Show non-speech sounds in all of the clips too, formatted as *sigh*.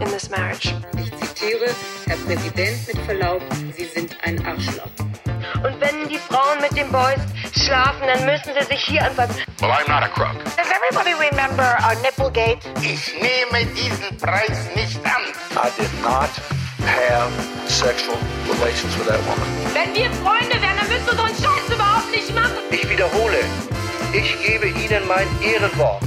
in this marriage. Ich zitiere, Herr Präsident, mit Verlaub, Sie sind ein Arschloch. Und wenn die Frauen mit den Boys schlafen, dann müssen sie sich hier anfassen. Well, I'm not a crook. Does everybody remember our Nipplegate? Ich nehme diesen Preis nicht an. I did not have sexual relations with that woman. Wenn wir Freunde wären, dann müsstest du so einen Scheiß überhaupt nicht machen. Ich wiederhole, ich gebe Ihnen mein Ehrenwort.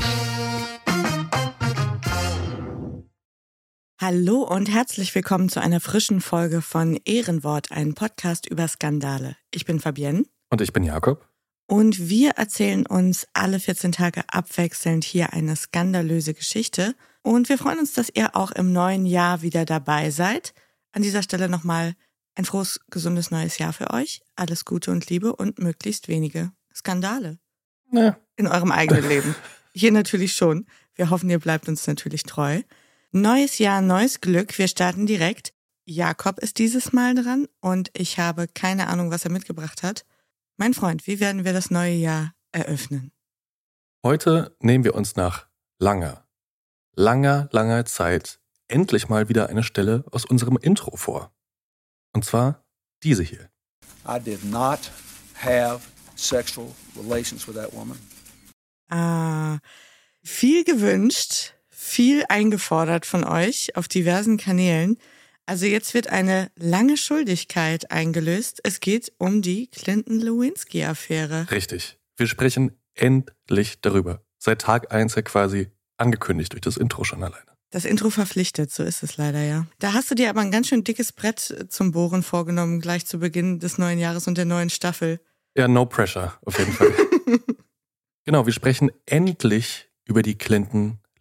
Hallo und herzlich willkommen zu einer frischen Folge von Ehrenwort, ein Podcast über Skandale. Ich bin Fabienne. Und ich bin Jakob. Und wir erzählen uns alle 14 Tage abwechselnd hier eine skandalöse Geschichte. Und wir freuen uns, dass ihr auch im neuen Jahr wieder dabei seid. An dieser Stelle nochmal ein frohes, gesundes neues Jahr für euch. Alles Gute und Liebe und möglichst wenige Skandale Ja. in eurem eigenen Leben. *laughs* Hier natürlich schon. Wir hoffen, ihr bleibt uns natürlich treu. Neues Jahr, neues Glück. Wir starten direkt. Jakob ist dieses Mal dran und ich habe keine Ahnung, was er mitgebracht hat. Mein Freund, wie werden wir das neue Jahr eröffnen? Heute nehmen wir uns nach langer, langer, langer Zeit endlich mal wieder eine Stelle aus unserem Intro vor. Und zwar diese hier. I did not have sexual relations with that woman. Ah, viel gewünscht, viel eingefordert von euch auf diversen Kanälen. Also jetzt wird eine lange Schuldigkeit eingelöst. Es geht um die Clinton-Lewinsky-Affäre. Richtig. Wir sprechen endlich darüber. Seit Tag eins ja quasi angekündigt durch das Intro schon alleine. Das Intro verpflichtet, so ist es leider, ja. Da hast du dir aber ein ganz schön dickes Brett zum Bohren vorgenommen, gleich zu Beginn des neuen Jahres und der neuen Staffel. Ja, no pressure, auf jeden Fall. *laughs* genau, wir sprechen endlich über die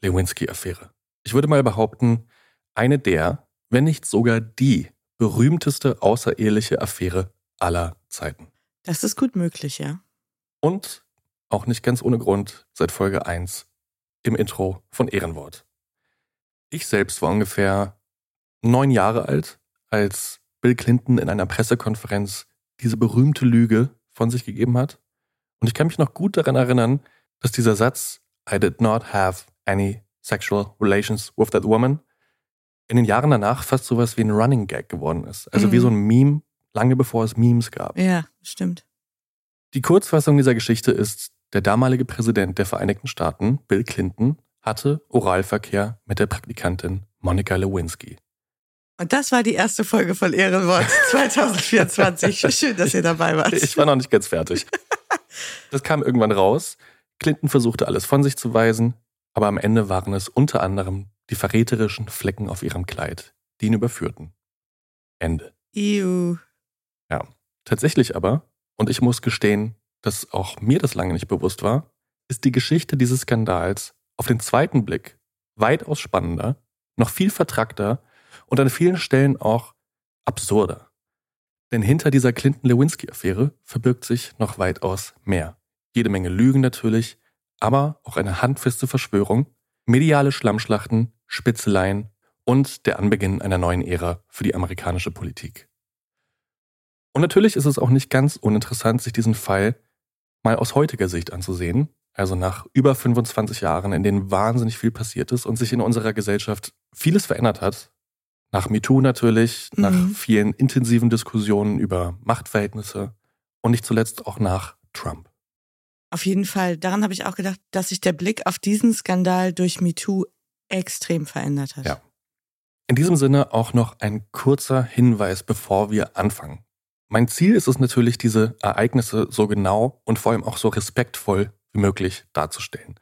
Clinton-Lewinsky-Affäre. Ich würde mal behaupten, eine der, wenn nicht sogar die berühmteste außereheliche Affäre aller Zeiten. Das ist gut möglich, ja. Und auch nicht ganz ohne Grund seit Folge 1 im Intro von Ehrenwort. Ich selbst war ungefähr neun Jahre alt, als Bill Clinton in einer Pressekonferenz diese berühmte Lüge von sich gegeben hat. Und ich kann mich noch gut daran erinnern, dass dieser Satz I did not have any sexual relations with that woman in den Jahren danach fast sowas wie ein Running Gag geworden ist. Also Mhm. wie so ein Meme, lange bevor es Memes gab. Ja, stimmt. Die Kurzfassung dieser Geschichte ist, der damalige Präsident der Vereinigten Staaten, Bill Clinton, hatte Oralverkehr mit der Praktikantin Monica Lewinsky. Und das war die erste Folge von Ehrenwort *laughs* 2024. Schön, dass ihr dabei wart. Ich war noch nicht ganz fertig. *laughs* Das kam irgendwann raus. Clinton versuchte alles von sich zu weisen, aber am Ende waren es unter anderem die verräterischen Flecken auf ihrem Kleid, die ihn überführten. Ende. Iu. Tatsächlich aber und ich muss gestehen, dass auch mir das lange nicht bewusst war, ist die Geschichte dieses Skandals auf den zweiten Blick weitaus spannender, noch viel vertrackter und an vielen Stellen auch absurder. Denn hinter dieser Clinton-Lewinsky-Affäre verbirgt sich noch weitaus mehr. Jede Menge Lügen natürlich, aber auch eine handfeste Verschwörung, mediale Schlammschlachten, Spitzeleien und der Anbeginn einer neuen Ära für die amerikanische Politik. Und natürlich ist es auch nicht ganz uninteressant, sich diesen Fall mal aus heutiger Sicht anzusehen, also nach über 25 Jahren, in denen wahnsinnig viel passiert ist und sich in unserer Gesellschaft vieles verändert hat. Nach MeToo natürlich, mhm. nach vielen intensiven Diskussionen über Machtverhältnisse und nicht zuletzt auch nach Trump. Auf jeden Fall. Daran habe ich auch gedacht, dass sich der Blick auf diesen Skandal durch MeToo extrem verändert hat. Ja. In diesem Sinne auch noch ein kurzer Hinweis, bevor wir anfangen. Mein Ziel ist es natürlich, diese Ereignisse so genau und vor allem auch so respektvoll wie möglich darzustellen.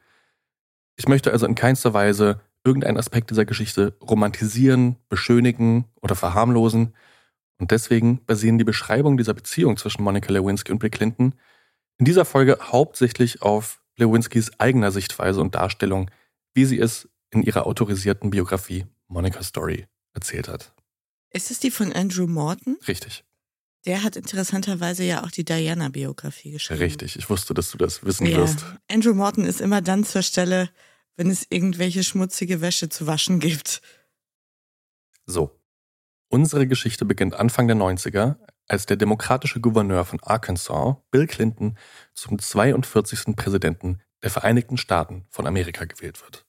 Ich möchte also in keinster Weise irgendeinen Aspekt dieser Geschichte romantisieren, beschönigen oder verharmlosen. Und deswegen basieren die Beschreibungen dieser Beziehung zwischen Monica Lewinsky und Bill Clinton in dieser Folge hauptsächlich auf Lewinskys eigener Sichtweise und Darstellung, wie sie es in ihrer autorisierten Biografie Monica Story erzählt hat. Ist es die von Andrew Morton? Richtig. Der hat interessanterweise ja auch die Diana-Biografie geschrieben. Richtig, ich wusste, dass du das wissen ja. wirst. Andrew Morton ist immer dann zur Stelle, wenn es irgendwelche schmutzige Wäsche zu waschen gibt. So. Unsere Geschichte beginnt Anfang der 90er, als der demokratische Gouverneur von Arkansas, Bill Clinton, zum 42. Präsidenten der Vereinigten Staaten von Amerika gewählt wird.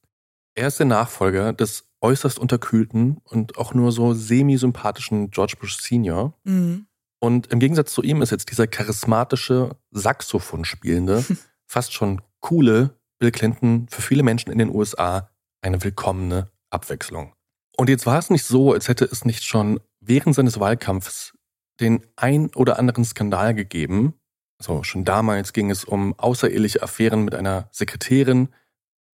Er ist der Nachfolger des äußerst unterkühlten und auch nur so semi-sympathischen George Bush Senior. Mhm. Und im Gegensatz zu ihm ist jetzt dieser charismatische, Saxophon spielende, *laughs* fast schon coole Bill Clinton für viele Menschen in den USA eine willkommene Abwechslung. Und jetzt war es nicht so, als hätte es nicht schon während seines Wahlkampfs den ein oder anderen Skandal gegeben. Also schon damals ging es um außereheliche Affären mit einer Sekretärin.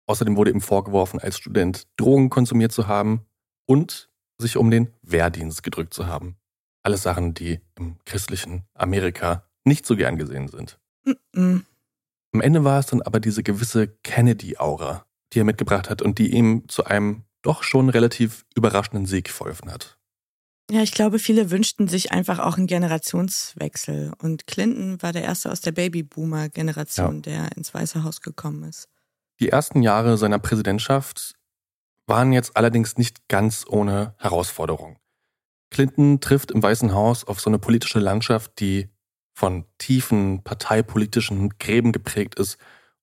Außerdem wurde ihm vorgeworfen, als Student Drogen konsumiert zu haben und sich um den Wehrdienst gedrückt zu haben. Alles Sachen, die im christlichen Amerika nicht so gern gesehen sind. Mm -mm. Am Ende war es dann aber diese gewisse Kennedy-Aura, die er mitgebracht hat und die ihm zu einem doch schon relativ überraschenden Sieg verholfen hat. Ja, ich glaube, viele wünschten sich einfach auch einen Generationswechsel. Und Clinton war der erste aus der Babyboomer-Generation, ja. der ins Weiße Haus gekommen ist. Die ersten Jahre seiner Präsidentschaft waren jetzt allerdings nicht ganz ohne Herausforderung. Clinton trifft im Weißen Haus auf so eine politische Landschaft, die von tiefen parteipolitischen Gräben geprägt ist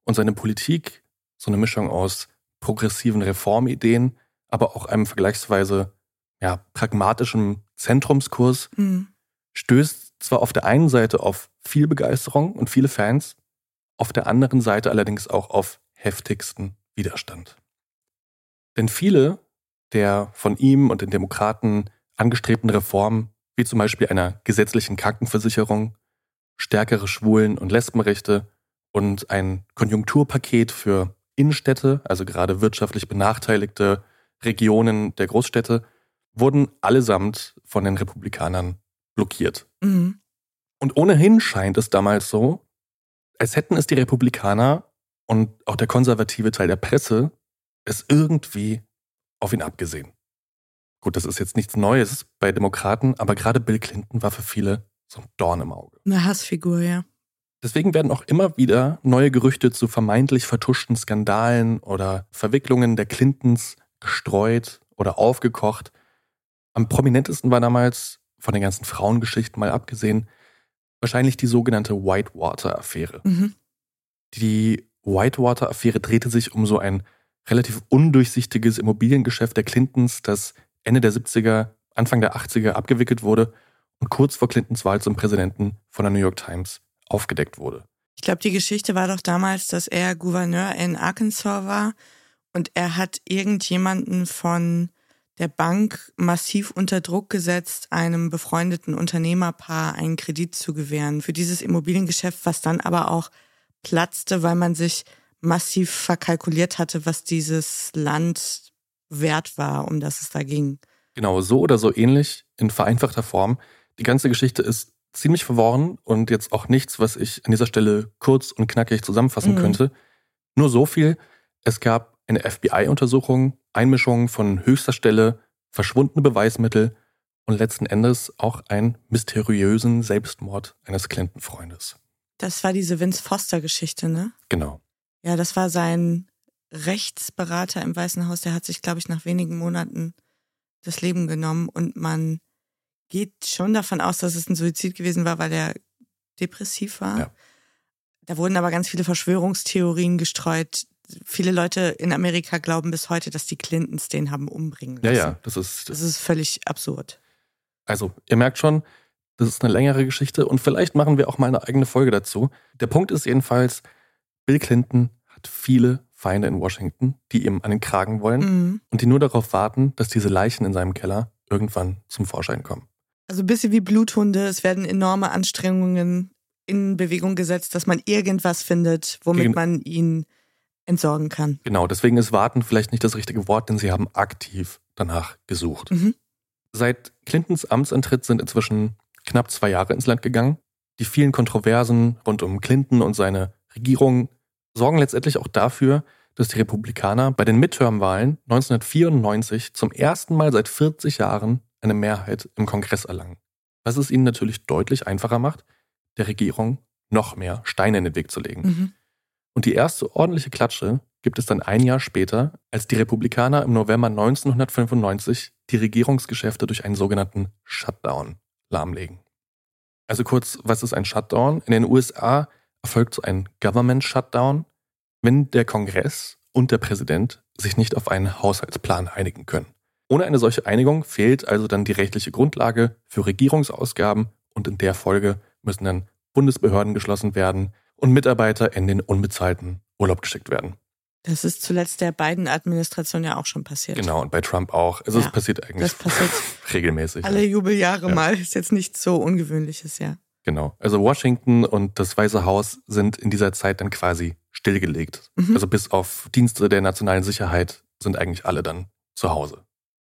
und seine Politik, so eine Mischung aus progressiven Reformideen, aber auch einem vergleichsweise ja, pragmatischem Zentrumskurs, mhm. stößt zwar auf der einen Seite auf viel Begeisterung und viele Fans, auf der anderen Seite allerdings auch auf heftigsten Widerstand. Denn viele der von ihm und den Demokraten angestrebten Reformen, wie zum Beispiel einer gesetzlichen Krankenversicherung, stärkere Schwulen- und Lesbenrechte und ein Konjunkturpaket für Innenstädte, also gerade wirtschaftlich benachteiligte Regionen der Großstädte, wurden allesamt von den Republikanern blockiert. Mhm. Und ohnehin scheint es damals so, als hätten es die Republikaner und auch der konservative Teil der Presse es irgendwie auf ihn abgesehen. Gut, das ist jetzt nichts Neues bei Demokraten, aber gerade Bill Clinton war für viele so ein Dorn im Auge. Eine Hassfigur, ja. Deswegen werden auch immer wieder neue Gerüchte zu vermeintlich vertuschten Skandalen oder Verwicklungen der Clintons gestreut oder aufgekocht. Am prominentesten war damals, von den ganzen Frauengeschichten mal abgesehen, wahrscheinlich die sogenannte Whitewater-Affäre. Mhm. Die Whitewater-Affäre drehte sich um so ein relativ undurchsichtiges Immobiliengeschäft der Clintons, das Ende der 70er, Anfang der 80er abgewickelt wurde und kurz vor Clintons Wahl zum Präsidenten von der New York Times aufgedeckt wurde. Ich glaube, die Geschichte war doch damals, dass er Gouverneur in Arkansas war und er hat irgendjemanden von der Bank massiv unter Druck gesetzt, einem befreundeten Unternehmerpaar einen Kredit zu gewähren für dieses Immobiliengeschäft, was dann aber auch platzte, weil man sich massiv verkalkuliert hatte, was dieses Land wert war, um das es da ging. Genau, so oder so ähnlich in vereinfachter Form. Die ganze Geschichte ist ziemlich verworren und jetzt auch nichts, was ich an dieser Stelle kurz und knackig zusammenfassen Mhm. könnte. Nur so viel. Es gab eine FBI-Untersuchung, Einmischungen von höchster Stelle, verschwundene Beweismittel und letzten Endes auch einen mysteriösen Selbstmord eines Clinton-Freundes. Das war diese Vince Foster-Geschichte, ne? Genau. Ja, das war sein Rechtsberater im Weißen Haus. Der hat sich, glaube ich, nach wenigen Monaten das Leben genommen und man geht schon davon aus, dass es ein Suizid gewesen war, weil er depressiv war. Ja. Da wurden aber ganz viele Verschwörungstheorien gestreut. Viele Leute in Amerika glauben bis heute, dass die Clintons den haben umbringen Ja, lassen. ja, das ist, Das ist völlig absurd. Also, ihr merkt schon, das ist eine längere Geschichte und vielleicht machen wir auch mal eine eigene Folge dazu. Der Punkt ist jedenfalls, Bill Clinton hat viele Feinde in Washington, die ihm an den Kragen wollen Mhm. und die nur darauf warten, dass diese Leichen in seinem Keller irgendwann zum Vorschein kommen. Also ein bisschen wie Bluthunde. Es werden enorme Anstrengungen in Bewegung gesetzt, dass man irgendwas findet, womit Gegen- man ihn entsorgen kann. Genau, deswegen ist warten vielleicht nicht das richtige Wort, denn sie haben aktiv danach gesucht. Mhm. Seit Clintons Amtsantritt sind inzwischen knapp zwei Jahre ins Land gegangen. Die vielen Kontroversen rund um Clinton und seine Regierung sorgen letztendlich auch dafür, dass die Republikaner bei den Midterm-Wahlen 1994 zum ersten Mal seit 40 Jahren eine Mehrheit im Kongress erlangen. Was es ihnen natürlich deutlich einfacher macht, der Regierung noch mehr Steine in den Weg zu legen. Mhm. Und die erste ordentliche Klatsche gibt es dann ein Jahr später, als die Republikaner im November 1995 die Regierungsgeschäfte durch einen sogenannten Shutdown lahmlegen. Also kurz, was ist ein Shutdown? In den USA erfolgt so ein Government Shutdown, wenn der Kongress und der Präsident sich nicht auf einen Haushaltsplan einigen können. Ohne eine solche Einigung fehlt also dann die rechtliche Grundlage für Regierungsausgaben und in der Folge müssen dann Bundesbehörden geschlossen werden und Mitarbeiter in den unbezahlten Urlaub geschickt werden. Das ist zuletzt der Biden-Administration ja auch schon passiert. Genau, und bei Trump auch. Also Ja, es passiert eigentlich Das passiert *laughs* regelmäßig. alle Jubeljahre Ja. mal. Ist jetzt nichts so Ungewöhnliches, ja. Genau. Also Washington und das Weiße Haus sind in dieser Zeit dann quasi stillgelegt. Mhm. Also bis auf Dienste der nationalen Sicherheit sind eigentlich alle dann zu Hause.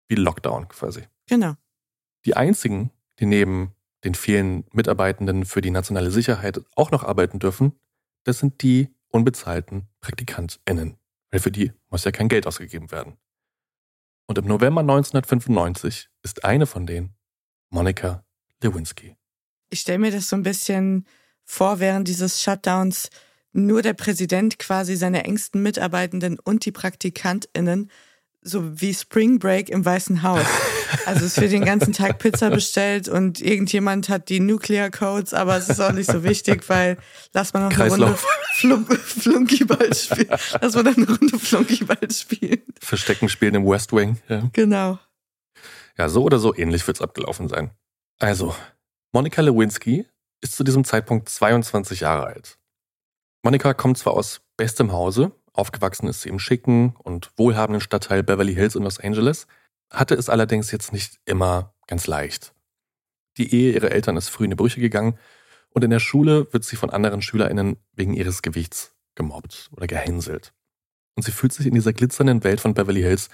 Wie Lockdown quasi. Genau. Die einzigen, die neben den vielen Mitarbeitenden für die nationale Sicherheit auch noch arbeiten dürfen, das sind die unbezahlten PraktikantInnen. Weil für die muss ja kein Geld ausgegeben werden. Und im November 1995 ist eine von denen Monika Lewinsky. Ich stelle mir das so ein bisschen vor, während dieses Shutdowns nur der Präsident quasi seine engsten Mitarbeitenden und die PraktikantInnen so wie Spring Break im Weißen Haus. Also es wird den ganzen Tag Pizza bestellt und irgendjemand hat die Nuclear Codes, aber es ist auch nicht so wichtig, weil lass mal noch eine Runde Kreislauf. Flum Flunkyball spielen. Lass mal noch eine Runde Flunkyball spielen. Verstecken spielen im West Wing. Ja. Genau. Ja, so oder so ähnlich wird's abgelaufen sein. Also, Monika Lewinsky ist zu diesem Zeitpunkt 22 Jahre alt. Monika kommt zwar aus bestem Hause, aufgewachsen ist sie im schicken und wohlhabenden Stadtteil Beverly Hills in Los Angeles, hatte es allerdings jetzt nicht immer ganz leicht. Die Ehe ihrer Eltern ist früh in die Brüche gegangen und in der Schule wird sie von anderen SchülerInnen wegen ihres Gewichts gemobbt oder gehänselt. Und sie fühlt sich in dieser glitzernden Welt von Beverly Hills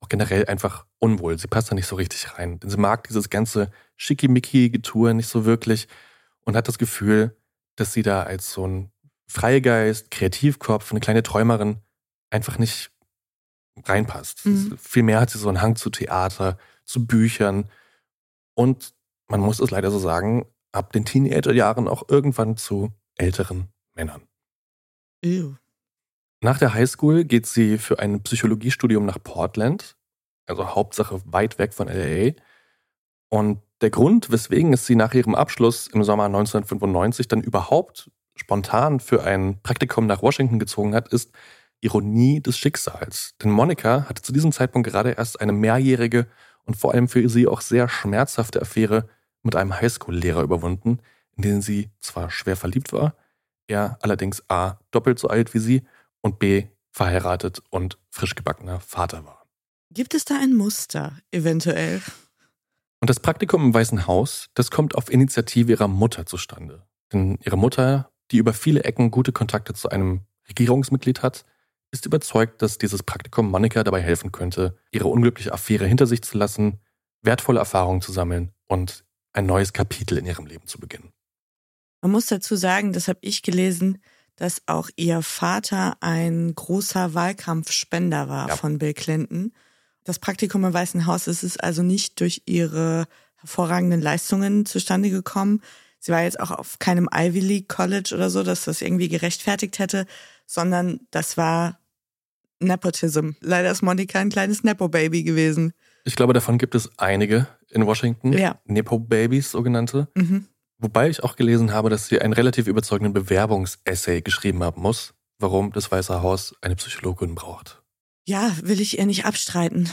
auch generell einfach unwohl. Sie passt da nicht so richtig rein. Denn sie mag dieses ganze Schickimicki-Getue nicht so wirklich und hat das Gefühl, dass sie da als so ein Freigeist, Kreativkopf, eine kleine Träumerin einfach nicht reinpasst. Mhm. Vielmehr hat sie so einen Hang zu Theater, zu Büchern und man muss es leider so sagen, ab den Teenagerjahren auch irgendwann zu älteren Männern. Ew. Nach der Highschool geht sie für ein Psychologiestudium nach Portland, also Hauptsache weit weg von LA. Und der Grund, weswegen es sie nach ihrem Abschluss im Sommer 1995 dann überhaupt spontan für ein Praktikum nach Washington gezogen hat, ist Ironie des Schicksals. Denn Monika hatte zu diesem Zeitpunkt gerade erst eine mehrjährige und vor allem für sie auch sehr schmerzhafte Affäre mit einem Highschool-Lehrer überwunden, in den sie zwar schwer verliebt war, er allerdings A doppelt so alt wie sie und B verheiratet und frisch gebackener Vater war. Gibt es da ein Muster, eventuell? Und das Praktikum im Weißen Haus, das kommt auf Initiative ihrer Mutter zustande. Denn ihre Mutter, die über viele Ecken gute Kontakte zu einem Regierungsmitglied hat, ist überzeugt, dass dieses Praktikum Monika dabei helfen könnte, ihre unglückliche Affäre hinter sich zu lassen, wertvolle Erfahrungen zu sammeln und ein neues Kapitel in ihrem Leben zu beginnen. Man muss dazu sagen, das habe ich gelesen, dass auch ihr Vater ein großer Wahlkampfspender war Ja. von Bill Clinton. Das Praktikum im Weißen Haus ist es also nicht durch ihre hervorragenden Leistungen zustande gekommen. Sie war jetzt auch auf keinem Ivy League College oder so, dass das irgendwie gerechtfertigt hätte, sondern das war Nepotism. Leider ist Monika ein kleines Nepo-Baby gewesen. Ich glaube, davon gibt es einige in Washington. Ja. Nepo-Babys, sogenannte. Mhm. Wobei ich auch gelesen habe, dass sie einen relativ überzeugenden Bewerbungsessay geschrieben haben muss, warum das Weiße Haus eine Psychologin braucht. Ja, will ich ihr nicht abstreiten.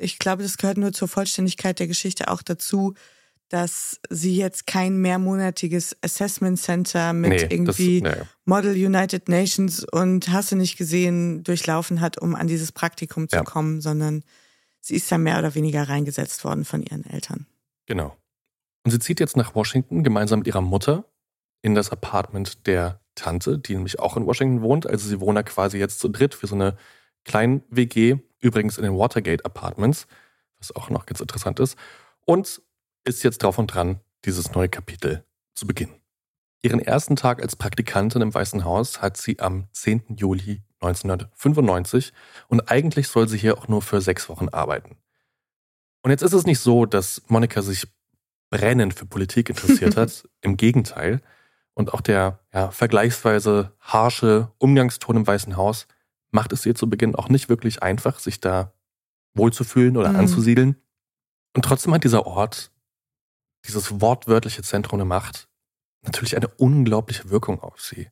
Ich glaube, das gehört nur zur Vollständigkeit der Geschichte auch dazu, dass sie jetzt kein mehrmonatiges Assessment Center mit Nee, irgendwie das, nee. Model United Nations und hast du nicht gesehen durchlaufen hat, um an dieses Praktikum zu Ja. kommen, sondern sie ist da mehr oder weniger reingesetzt worden von ihren Eltern. Genau. Und sie zieht jetzt nach Washington gemeinsam mit ihrer Mutter in das Apartment der Tante, die nämlich auch in Washington wohnt. Also sie wohnen da quasi jetzt zu dritt für so eine kleine WG, übrigens in den Watergate Apartments, was auch noch ganz interessant ist. Und ist jetzt drauf und dran, dieses neue Kapitel zu beginnen. Ihren ersten Tag als Praktikantin im Weißen Haus hat sie am 10. Juli 1995 und eigentlich soll sie hier auch nur für sechs Wochen arbeiten. Und jetzt ist es nicht so, dass Monika sich brennend für Politik interessiert hat. *laughs* Im Gegenteil. Und auch der ja, vergleichsweise harsche Umgangston im Weißen Haus macht es ihr zu Beginn auch nicht wirklich einfach, sich da wohlzufühlen oder Mhm. anzusiedeln. Und trotzdem hat dieser Ort, dieses wortwörtliche Zentrum der Macht, natürlich eine unglaubliche Wirkung auf sie.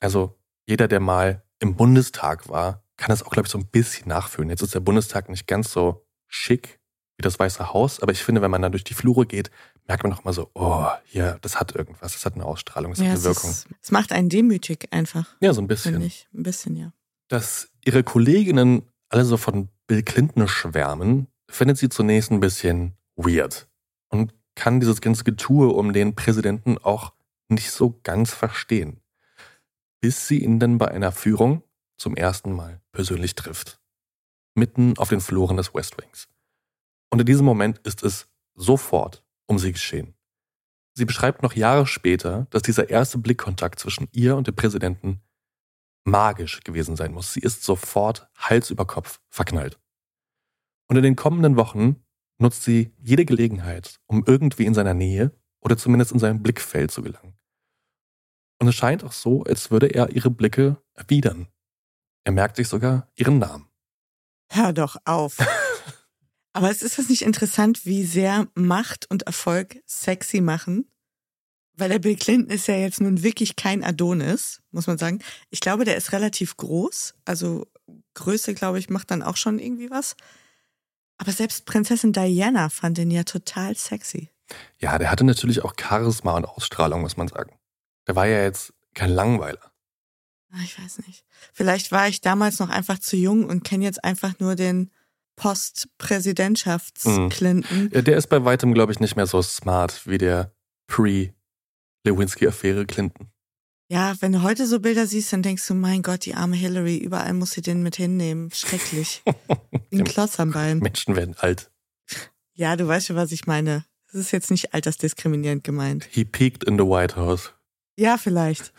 Also jeder, der mal im Bundestag war, kann das auch, glaube ich, so ein bisschen nachfühlen. Jetzt ist der Bundestag nicht ganz so schick wie das Weiße Haus, aber ich finde, wenn man da durch die Flure geht, merkt man auch mal so, oh, hier, das hat irgendwas, das hat eine Ausstrahlung, das hat Ja, eine es, Wirkung. ist, es macht einen demütig einfach, Ja, so ein finde bisschen. ich. Ein bisschen, ja. Dass ihre Kolleginnen alle so von Bill Clinton schwärmen, findet sie zunächst ein bisschen weird und kann dieses ganze Getue um den Präsidenten auch nicht so ganz verstehen. Bis sie ihn dann bei einer Führung zum ersten Mal persönlich trifft. Mitten auf den Fluren des West Wings. Und in diesem Moment ist es sofort um sie geschehen. Sie beschreibt noch Jahre später, dass dieser erste Blickkontakt zwischen ihr und dem Präsidenten magisch gewesen sein muss. Sie ist sofort Hals über Kopf verknallt. Und in den kommenden Wochen nutzt sie jede Gelegenheit, um irgendwie in seiner Nähe oder zumindest in seinem Blickfeld zu gelangen. Und es scheint auch so, als würde er ihre Blicke erwidern. Er merkt sich sogar ihren Namen. Hör doch auf. *laughs* Aber es ist das nicht interessant, wie sehr Macht und Erfolg sexy machen? Weil der Bill Clinton ist ja jetzt nun wirklich kein Adonis, muss man sagen. Ich glaube, der ist relativ groß. Also Größe, glaube ich, macht dann auch schon irgendwie was. Aber selbst Prinzessin Diana fand ihn ja total sexy. Ja, der hatte natürlich auch Charisma und Ausstrahlung, muss man sagen. Der war ja jetzt kein Langweiler. Ah, Ich weiß nicht. Vielleicht war ich damals noch einfach zu jung und kenne jetzt einfach nur den Post-Präsidentschafts-Clinton. Ja, Der ist bei weitem, glaube ich, nicht mehr so smart wie der Pre-Lewinsky-Affäre Clinton. Ja, wenn du heute so Bilder siehst, dann denkst du, mein Gott, die arme Hillary, überall muss sie den mit hinnehmen. Schrecklich. *laughs* Ein Klotz am Bein. Menschen werden alt. Ja, du weißt schon, was ich meine. Das ist jetzt nicht altersdiskriminierend gemeint. He peaked in the White House. Ja, vielleicht.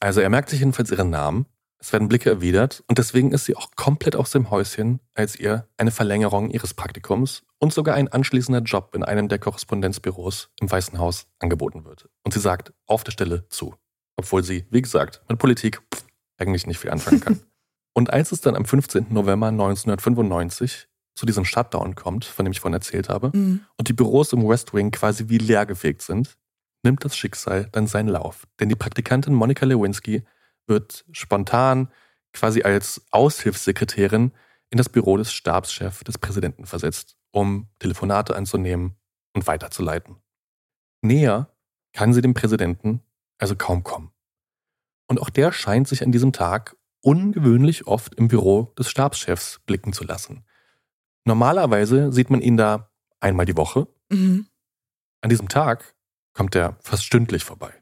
Also er merkt sich jedenfalls ihren Namen. Es werden Blicke erwidert und deswegen ist sie auch komplett aus dem Häuschen, als ihr eine Verlängerung ihres Praktikums und sogar ein anschließender Job in einem der Korrespondenzbüros im Weißen Haus angeboten wird. Und sie sagt auf der Stelle zu, obwohl sie, wie gesagt, mit Politik pff, eigentlich nicht viel anfangen kann. *laughs* und als es dann am 15. November 1995 zu diesem Shutdown kommt, von dem ich vorhin erzählt habe, Mhm. und die Büros im West Wing quasi wie leergefegt sind, nimmt das Schicksal dann seinen Lauf. Denn die Praktikantin Monika Lewinsky wird spontan quasi als Aushilfssekretärin in das Büro des Stabschefs des Präsidenten versetzt, um Telefonate anzunehmen und weiterzuleiten. Näher kann sie dem Präsidenten also kaum kommen. Und auch der scheint sich an diesem Tag ungewöhnlich oft im Büro des Stabschefs blicken zu lassen. Normalerweise sieht man ihn da einmal die Woche. Mhm. An diesem Tag kommt er fast stündlich vorbei.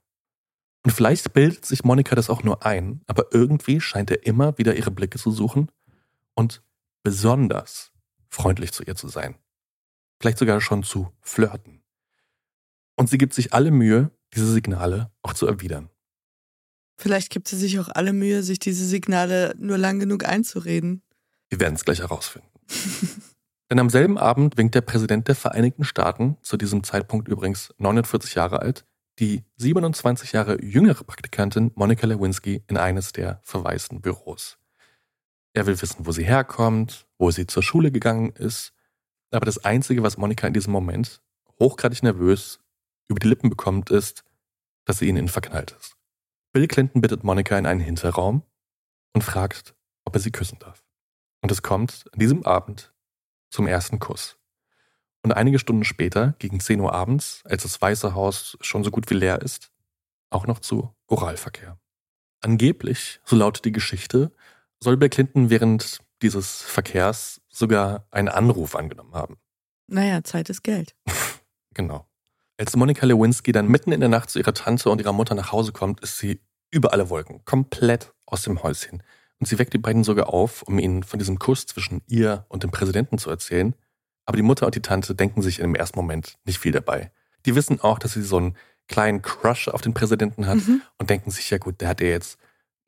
Und vielleicht bildet sich Monika das auch nur ein, aber irgendwie scheint er immer wieder ihre Blicke zu suchen und besonders freundlich zu ihr zu sein. Vielleicht sogar schon zu flirten. Und sie gibt sich alle Mühe, diese Signale auch zu erwidern. Vielleicht gibt sie sich auch alle Mühe, sich diese Signale nur lang genug einzureden. Wir werden es gleich herausfinden. *laughs* Denn am selben Abend winkt der Präsident der Vereinigten Staaten, zu diesem Zeitpunkt übrigens 49 Jahre alt, die 27 Jahre jüngere Praktikantin Monika Lewinsky in eines der verwaisten Büros. Er will wissen, wo sie herkommt, wo sie zur Schule gegangen ist. Aber das Einzige, was Monika in diesem Moment hochgradig nervös über die Lippen bekommt, ist, dass sie in ihn verknallt ist. Bill Clinton bittet Monika in einen Hinterraum und fragt, ob er sie küssen darf. Und es kommt an diesem Abend zum ersten Kuss. Und einige Stunden später, gegen 10 Uhr abends, als das Weiße Haus schon so gut wie leer ist, auch noch zu Oralverkehr. Angeblich, so lautet die Geschichte, soll Bill Clinton während dieses Verkehrs sogar einen Anruf angenommen haben. Naja, Zeit ist Geld. *laughs* genau. Als Monika Lewinsky dann mitten in der Nacht zu ihrer Tante und ihrer Mutter nach Hause kommt, ist sie über alle Wolken, komplett aus dem Häuschen. Und sie weckt die beiden sogar auf, um ihnen von diesem Kuss zwischen ihr und dem Präsidenten zu erzählen. Aber die Mutter und die Tante denken sich im ersten Moment nicht viel dabei. Die wissen auch, dass sie so einen kleinen Crush auf den Präsidenten hat Mhm. und denken sich, ja gut, der hat ihr jetzt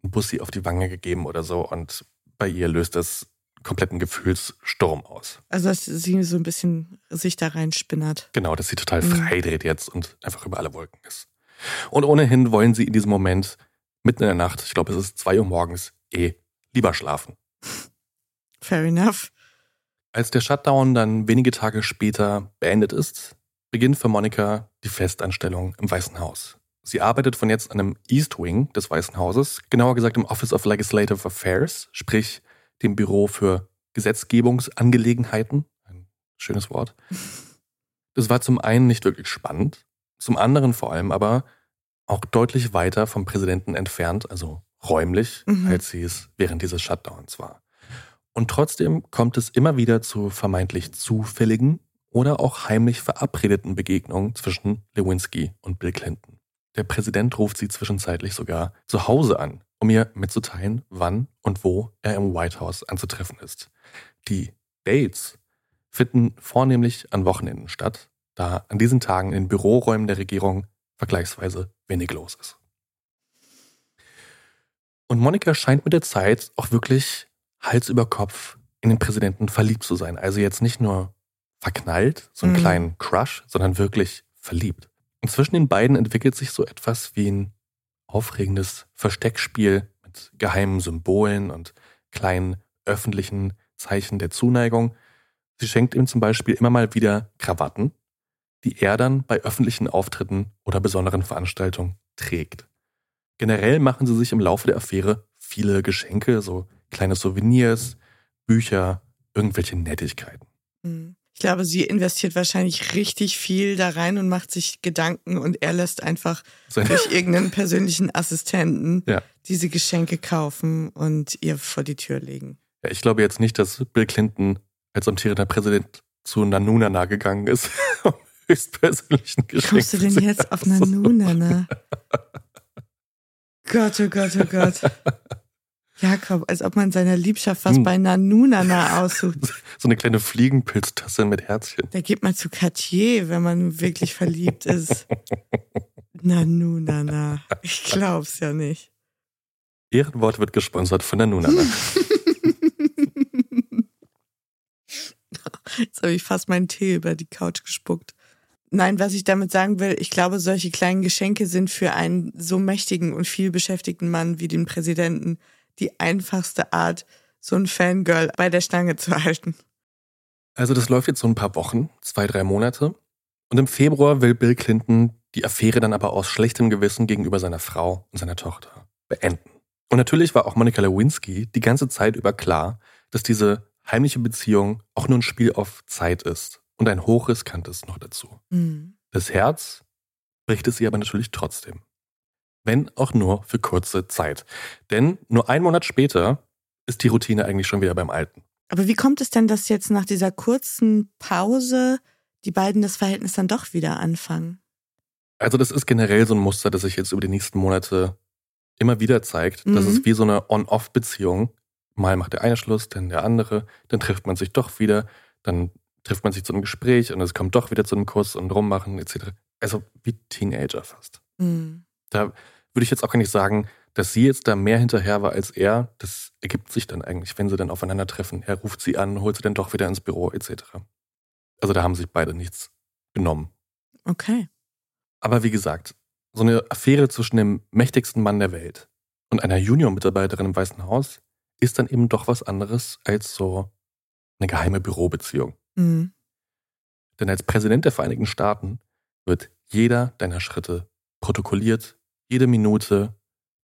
einen Bussi auf die Wange gegeben oder so und bei ihr löst das kompletten Gefühlssturm aus. Also, dass sie so ein bisschen sich da reinspinnert. Genau, dass sie total Mhm. frei dreht jetzt und einfach über alle Wolken ist. Und ohnehin wollen sie in diesem Moment mitten in der Nacht, ich glaube es ist zwei Uhr morgens, eh lieber schlafen. Fair enough. Als der Shutdown dann wenige Tage später beendet ist, beginnt für Monika die Festanstellung im Weißen Haus. Sie arbeitet von jetzt an einem East Wing des Weißen Hauses, genauer gesagt im Office of Legislative Affairs, sprich dem Büro für Gesetzgebungsangelegenheiten. Ein schönes Wort. *laughs* Das war zum einen nicht wirklich spannend, zum anderen vor allem aber auch deutlich weiter vom Präsidenten entfernt, also räumlich, Mhm. als sie es während dieses Shutdowns war. Und trotzdem kommt es immer wieder zu vermeintlich zufälligen oder auch heimlich verabredeten Begegnungen zwischen Lewinsky und Bill Clinton. Der Präsident ruft sie zwischenzeitlich sogar zu Hause an, um ihr mitzuteilen, wann und wo er im White House anzutreffen ist. Die Dates finden vornehmlich an Wochenenden statt, da an diesen Tagen in Büroräumen der Regierung vergleichsweise wenig los ist. Und Monika scheint mit der Zeit auch wirklich Hals über Kopf in den Präsidenten verliebt zu sein. Also jetzt nicht nur verknallt, so einen Mhm. kleinen Crush, sondern wirklich verliebt. Und zwischen den beiden entwickelt sich so etwas wie ein aufregendes Versteckspiel mit geheimen Symbolen und kleinen öffentlichen Zeichen der Zuneigung. Sie schenkt ihm zum Beispiel immer mal wieder Krawatten, die er dann bei öffentlichen Auftritten oder besonderen Veranstaltungen trägt. Generell machen sie sich im Laufe der Affäre viele Geschenke, so kleine Souvenirs, Bücher, irgendwelche Nettigkeiten. Mhm. Ich glaube, sie investiert wahrscheinlich richtig viel da rein und macht sich Gedanken und er lässt einfach Seine- durch irgendeinen persönlichen Assistenten Ja. diese Geschenke kaufen und ihr vor die Tür legen. Ja, ich glaube jetzt nicht, dass Bill Clinton als amtierender Präsident zu Nanunana gegangen ist, *laughs* um höchstpersönlichen Geschenk. kommst du denn jetzt auf Nanunana? Gott, oh Gott, oh Gott. *laughs* Jakob, als ob man seiner Liebschaft was Hm. bei Nanunana aussucht. *laughs* So eine kleine Fliegenpilztasse mit Herzchen. Da geht man zu Cartier, wenn man wirklich verliebt ist. Nanunana. Ich glaub's ja nicht. Ehrenwort wird gesponsert von Nanunana. *laughs* Jetzt habe ich fast meinen Tee über die Couch gespuckt. Nein, was ich damit sagen will, ich glaube, solche kleinen Geschenke sind für einen so mächtigen und viel beschäftigten Mann wie den Präsidenten die einfachste Art, so ein Fangirl bei der Stange zu halten. Also das läuft jetzt so ein paar Wochen, zwei, drei Monate. Und im Februar will Bill Clinton die Affäre dann aber aus schlechtem Gewissen gegenüber seiner Frau und seiner Tochter beenden. Und natürlich war auch Monika Lewinsky die ganze Zeit über klar, dass diese heimliche Beziehung auch nur ein Spiel auf Zeit ist und ein hochriskantes noch dazu. Mhm. Das Herz bricht es ihr aber natürlich trotzdem. Wenn auch nur für kurze Zeit. Denn nur einen Monat später ist die Routine eigentlich schon wieder beim Alten. Aber wie kommt es denn, dass jetzt nach dieser kurzen Pause die beiden das Verhältnis dann doch wieder anfangen? Also das ist generell so ein Muster, das sich jetzt über die nächsten Monate immer wieder zeigt. Das Mhm. ist wie so eine On-Off-Beziehung. Mal macht der eine Schluss, dann der andere, dann trifft man sich doch wieder, dann trifft man sich zu einem Gespräch und es kommt doch wieder zu einem Kuss und rummachen etc. Also wie Teenager fast. Mhm. Da würde ich jetzt auch gar nicht sagen, dass sie jetzt da mehr hinterher war als er. Das ergibt sich dann eigentlich, wenn sie dann aufeinandertreffen. Er ruft sie an, holt sie dann doch wieder ins Büro etc. Also da haben sich beide nichts genommen. Okay. Aber wie gesagt, so eine Affäre zwischen dem mächtigsten Mann der Welt und einer Junior-Mitarbeiterin im Weißen Haus ist dann eben doch was anderes als so eine geheime Bürobeziehung. Mhm. Denn als Präsident der Vereinigten Staaten wird jeder deiner Schritte protokolliert, jede Minute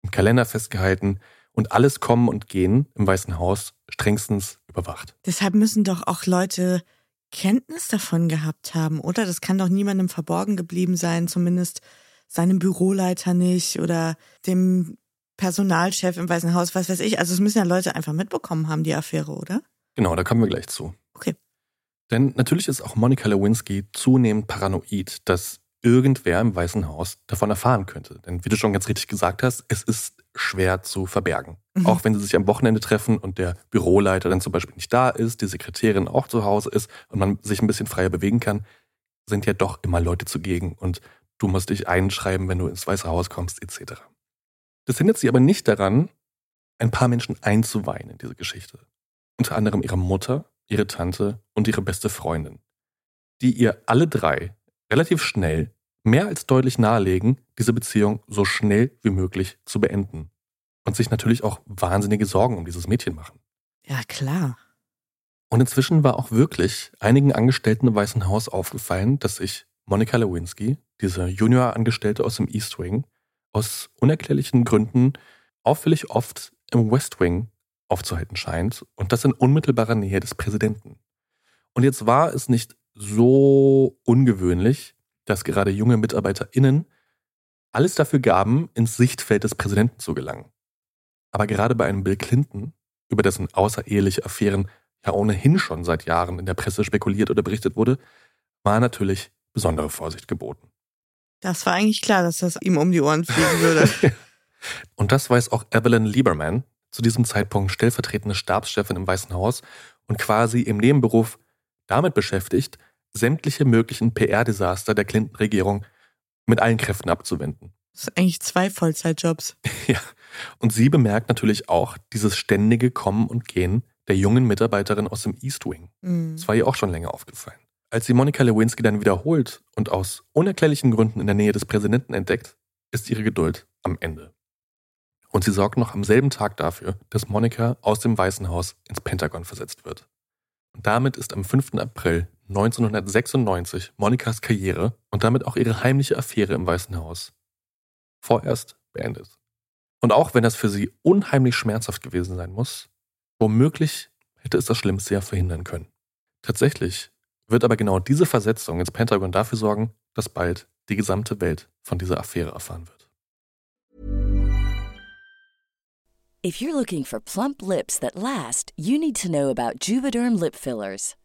im Kalender festgehalten und alles Kommen und Gehen im Weißen Haus strengstens überwacht. Deshalb müssen doch auch Leute Kenntnis davon gehabt haben, oder? Das kann doch niemandem verborgen geblieben sein, zumindest seinem Büroleiter nicht oder dem Personalchef im Weißen Haus, was weiß ich. Also es müssen ja Leute einfach mitbekommen haben, die Affäre, oder? Genau, da kommen wir gleich zu. Okay. Denn natürlich ist auch Monica Lewinsky zunehmend paranoid, dass irgendwer im Weißen Haus davon erfahren könnte. Denn wie du schon ganz richtig gesagt hast, es ist schwer zu verbergen. Mhm. Auch wenn sie sich am Wochenende treffen und der Büroleiter dann zum Beispiel nicht da ist, die Sekretärin auch zu Hause ist und man sich ein bisschen freier bewegen kann, sind ja doch immer Leute zugegen und du musst dich einschreiben, wenn du ins Weiße Haus kommst, etc. Das hindert sie aber nicht daran, ein paar Menschen einzuweihen in diese Geschichte. Unter anderem ihre Mutter, ihre Tante und ihre beste Freundin, die ihr alle drei relativ schnell mehr als deutlich nahelegen, diese Beziehung so schnell wie möglich zu beenden. Und sich natürlich auch wahnsinnige Sorgen um dieses Mädchen machen. Ja, klar. Und inzwischen war auch wirklich einigen Angestellten im Weißen Haus aufgefallen, dass sich Monica Lewinsky, diese Junior-Angestellte aus dem East Wing, aus unerklärlichen Gründen auffällig oft im West Wing aufzuhalten scheint und das in unmittelbarer Nähe des Präsidenten. Und jetzt war es nicht so ungewöhnlich, dass gerade junge MitarbeiterInnen alles dafür gaben, ins Sichtfeld des Präsidenten zu gelangen. Aber gerade bei einem Bill Clinton, über dessen außereheliche Affären ja ohnehin schon seit Jahren in der Presse spekuliert oder berichtet wurde, war natürlich besondere Vorsicht geboten. Das war eigentlich klar, dass das ihm um die Ohren fliegen würde. *laughs* Und das weiß auch Evelyn Lieberman, zu diesem Zeitpunkt stellvertretende Stabschefin im Weißen Haus und quasi im Nebenberuf damit beschäftigt, sämtliche möglichen PR-Desaster der Clinton-Regierung mit allen Kräften abzuwenden. Das sind eigentlich zwei Vollzeitjobs. *laughs* Ja, und sie bemerkt natürlich auch dieses ständige Kommen und Gehen der jungen Mitarbeiterin aus dem East Wing. Mhm. Das war ihr auch schon länger aufgefallen. Als sie Monika Lewinsky dann wiederholt und aus unerklärlichen Gründen in der Nähe des Präsidenten entdeckt, ist ihre Geduld am Ende. Und sie sorgt noch am selben Tag dafür, dass Monika aus dem Weißen Haus ins Pentagon versetzt wird. Und damit ist am 5. April 1996 Monikas Karriere und damit auch ihre heimliche Affäre im Weißen Haus vorerst beendet. Und auch wenn das für sie unheimlich schmerzhaft gewesen sein muss, womöglich hätte es das Schlimmste ja verhindern können. Tatsächlich wird aber genau diese Versetzung ins Pentagon dafür sorgen, dass bald die gesamte Welt von dieser Affäre erfahren wird. If you're looking for plump lips that last, you need to know about Juvederm lip fillers.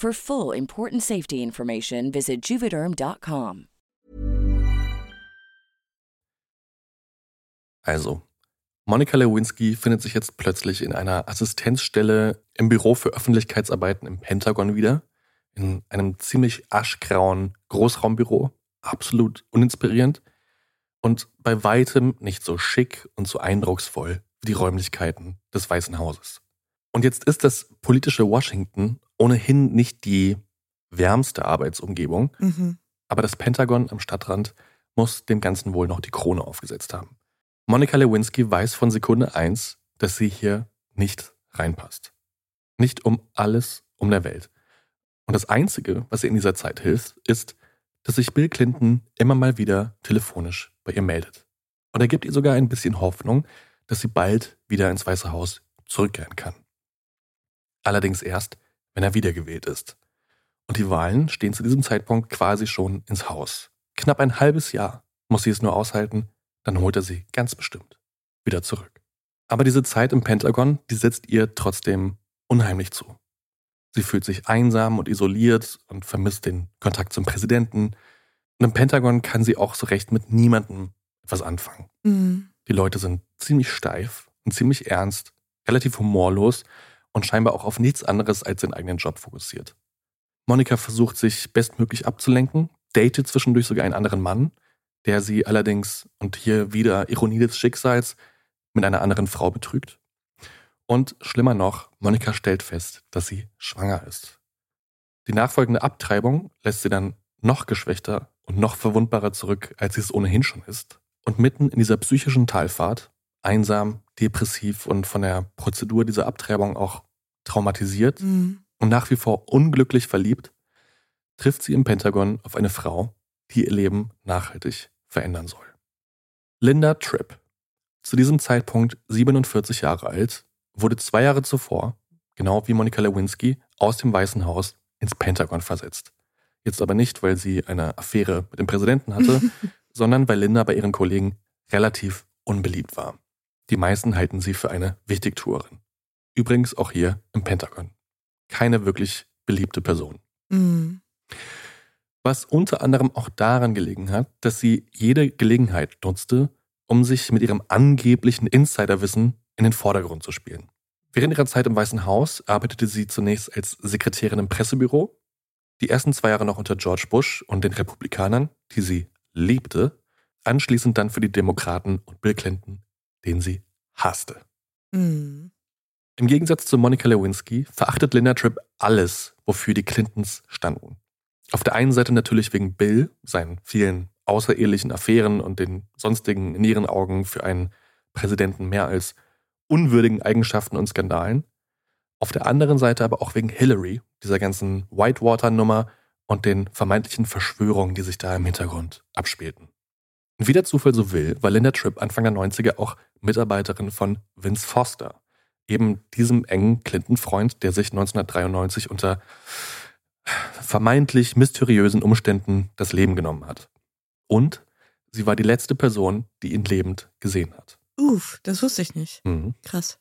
For full important safety information, visit juvederm.com. Also, Monika Lewinsky findet sich jetzt plötzlich in einer Assistenzstelle im Büro für Öffentlichkeitsarbeiten im Pentagon wieder, in einem ziemlich aschgrauen Großraumbüro, absolut uninspirierend und bei weitem nicht so schick und so eindrucksvoll wie die Räumlichkeiten des Weißen Hauses. Und jetzt ist das politische Washington ohnehin nicht die wärmste Arbeitsumgebung, Mhm. aber das Pentagon am Stadtrand muss dem Ganzen wohl noch die Krone aufgesetzt haben. Monika Lewinsky weiß von Sekunde eins, dass sie hier nicht reinpasst. Nicht um alles um der Welt. Und das Einzige, was ihr in dieser Zeit hilft, ist, dass sich Bill Clinton immer mal wieder telefonisch bei ihr meldet. Und er gibt ihr sogar ein bisschen Hoffnung, dass sie bald wieder ins Weiße Haus zurückkehren kann. Allerdings erst, wenn er wiedergewählt ist. Und die Wahlen stehen zu diesem Zeitpunkt quasi schon ins Haus. Knapp ein halbes Jahr muss sie es nur aushalten, dann holt er sie ganz bestimmt wieder zurück. Aber diese Zeit im Pentagon, die setzt ihr trotzdem unheimlich zu. Sie fühlt sich einsam und isoliert und vermisst den Kontakt zum Präsidenten. Und im Pentagon kann sie auch so recht mit niemandem etwas anfangen. Mhm. Die Leute sind ziemlich steif und ziemlich ernst, relativ humorlos und scheinbar auch auf nichts anderes als den eigenen Job fokussiert. Monika versucht sich bestmöglich abzulenken, datet zwischendurch sogar einen anderen Mann, der sie allerdings, und hier wieder Ironie des Schicksals, mit einer anderen Frau betrügt. Und schlimmer noch, Monika stellt fest, dass sie schwanger ist. Die nachfolgende Abtreibung lässt sie dann noch geschwächter und noch verwundbarer zurück, als sie es ohnehin schon ist. Und mitten in dieser psychischen Talfahrt, einsam, depressiv und von der Prozedur dieser Abtreibung auch traumatisiert mhm. und nach wie vor unglücklich verliebt, trifft sie im Pentagon auf eine Frau, die ihr Leben nachhaltig verändern soll. Linda Tripp, zu diesem Zeitpunkt 47 Jahre alt, wurde zwei Jahre zuvor, genau wie Monika Lewinsky, aus dem Weißen Haus ins Pentagon versetzt. Jetzt aber nicht, weil sie eine Affäre mit dem Präsidenten hatte, *laughs* sondern weil Linda bei ihren Kollegen relativ unbeliebt war. Die meisten halten sie für eine Wichtigtuerin. Übrigens auch hier im Pentagon. Keine wirklich beliebte Person. Mhm. Was unter anderem auch daran gelegen hat, dass sie jede Gelegenheit nutzte, um sich mit ihrem angeblichen Insiderwissen in den Vordergrund zu spielen. Während ihrer Zeit im Weißen Haus arbeitete sie zunächst als Sekretärin im Pressebüro, die ersten zwei Jahre noch unter George Bush und den Republikanern, die sie liebte, anschließend dann für die Demokraten und Bill Clinton, den sie hasste. Mhm. Im Gegensatz zu Monica Lewinsky verachtet Linda Tripp alles, wofür die Clintons standen. Auf der einen Seite natürlich wegen Bill, seinen vielen außerehelichen Affären und den sonstigen in ihren Augen für einen Präsidenten mehr als unwürdigen Eigenschaften und Skandalen. Auf der anderen Seite aber auch wegen Hillary, dieser ganzen Whitewater-Nummer und den vermeintlichen Verschwörungen, die sich da im Hintergrund abspielten. Und wie der Zufall so will, war Linda Tripp Anfang der 90er auch Mitarbeiterin von Vince Foster, eben diesem engen Clinton-Freund, der sich 1993 unter vermeintlich mysteriösen Umständen das Leben genommen hat. Und sie war die letzte Person, die ihn lebend gesehen hat. Uff, das wusste ich nicht. Mhm. Krass.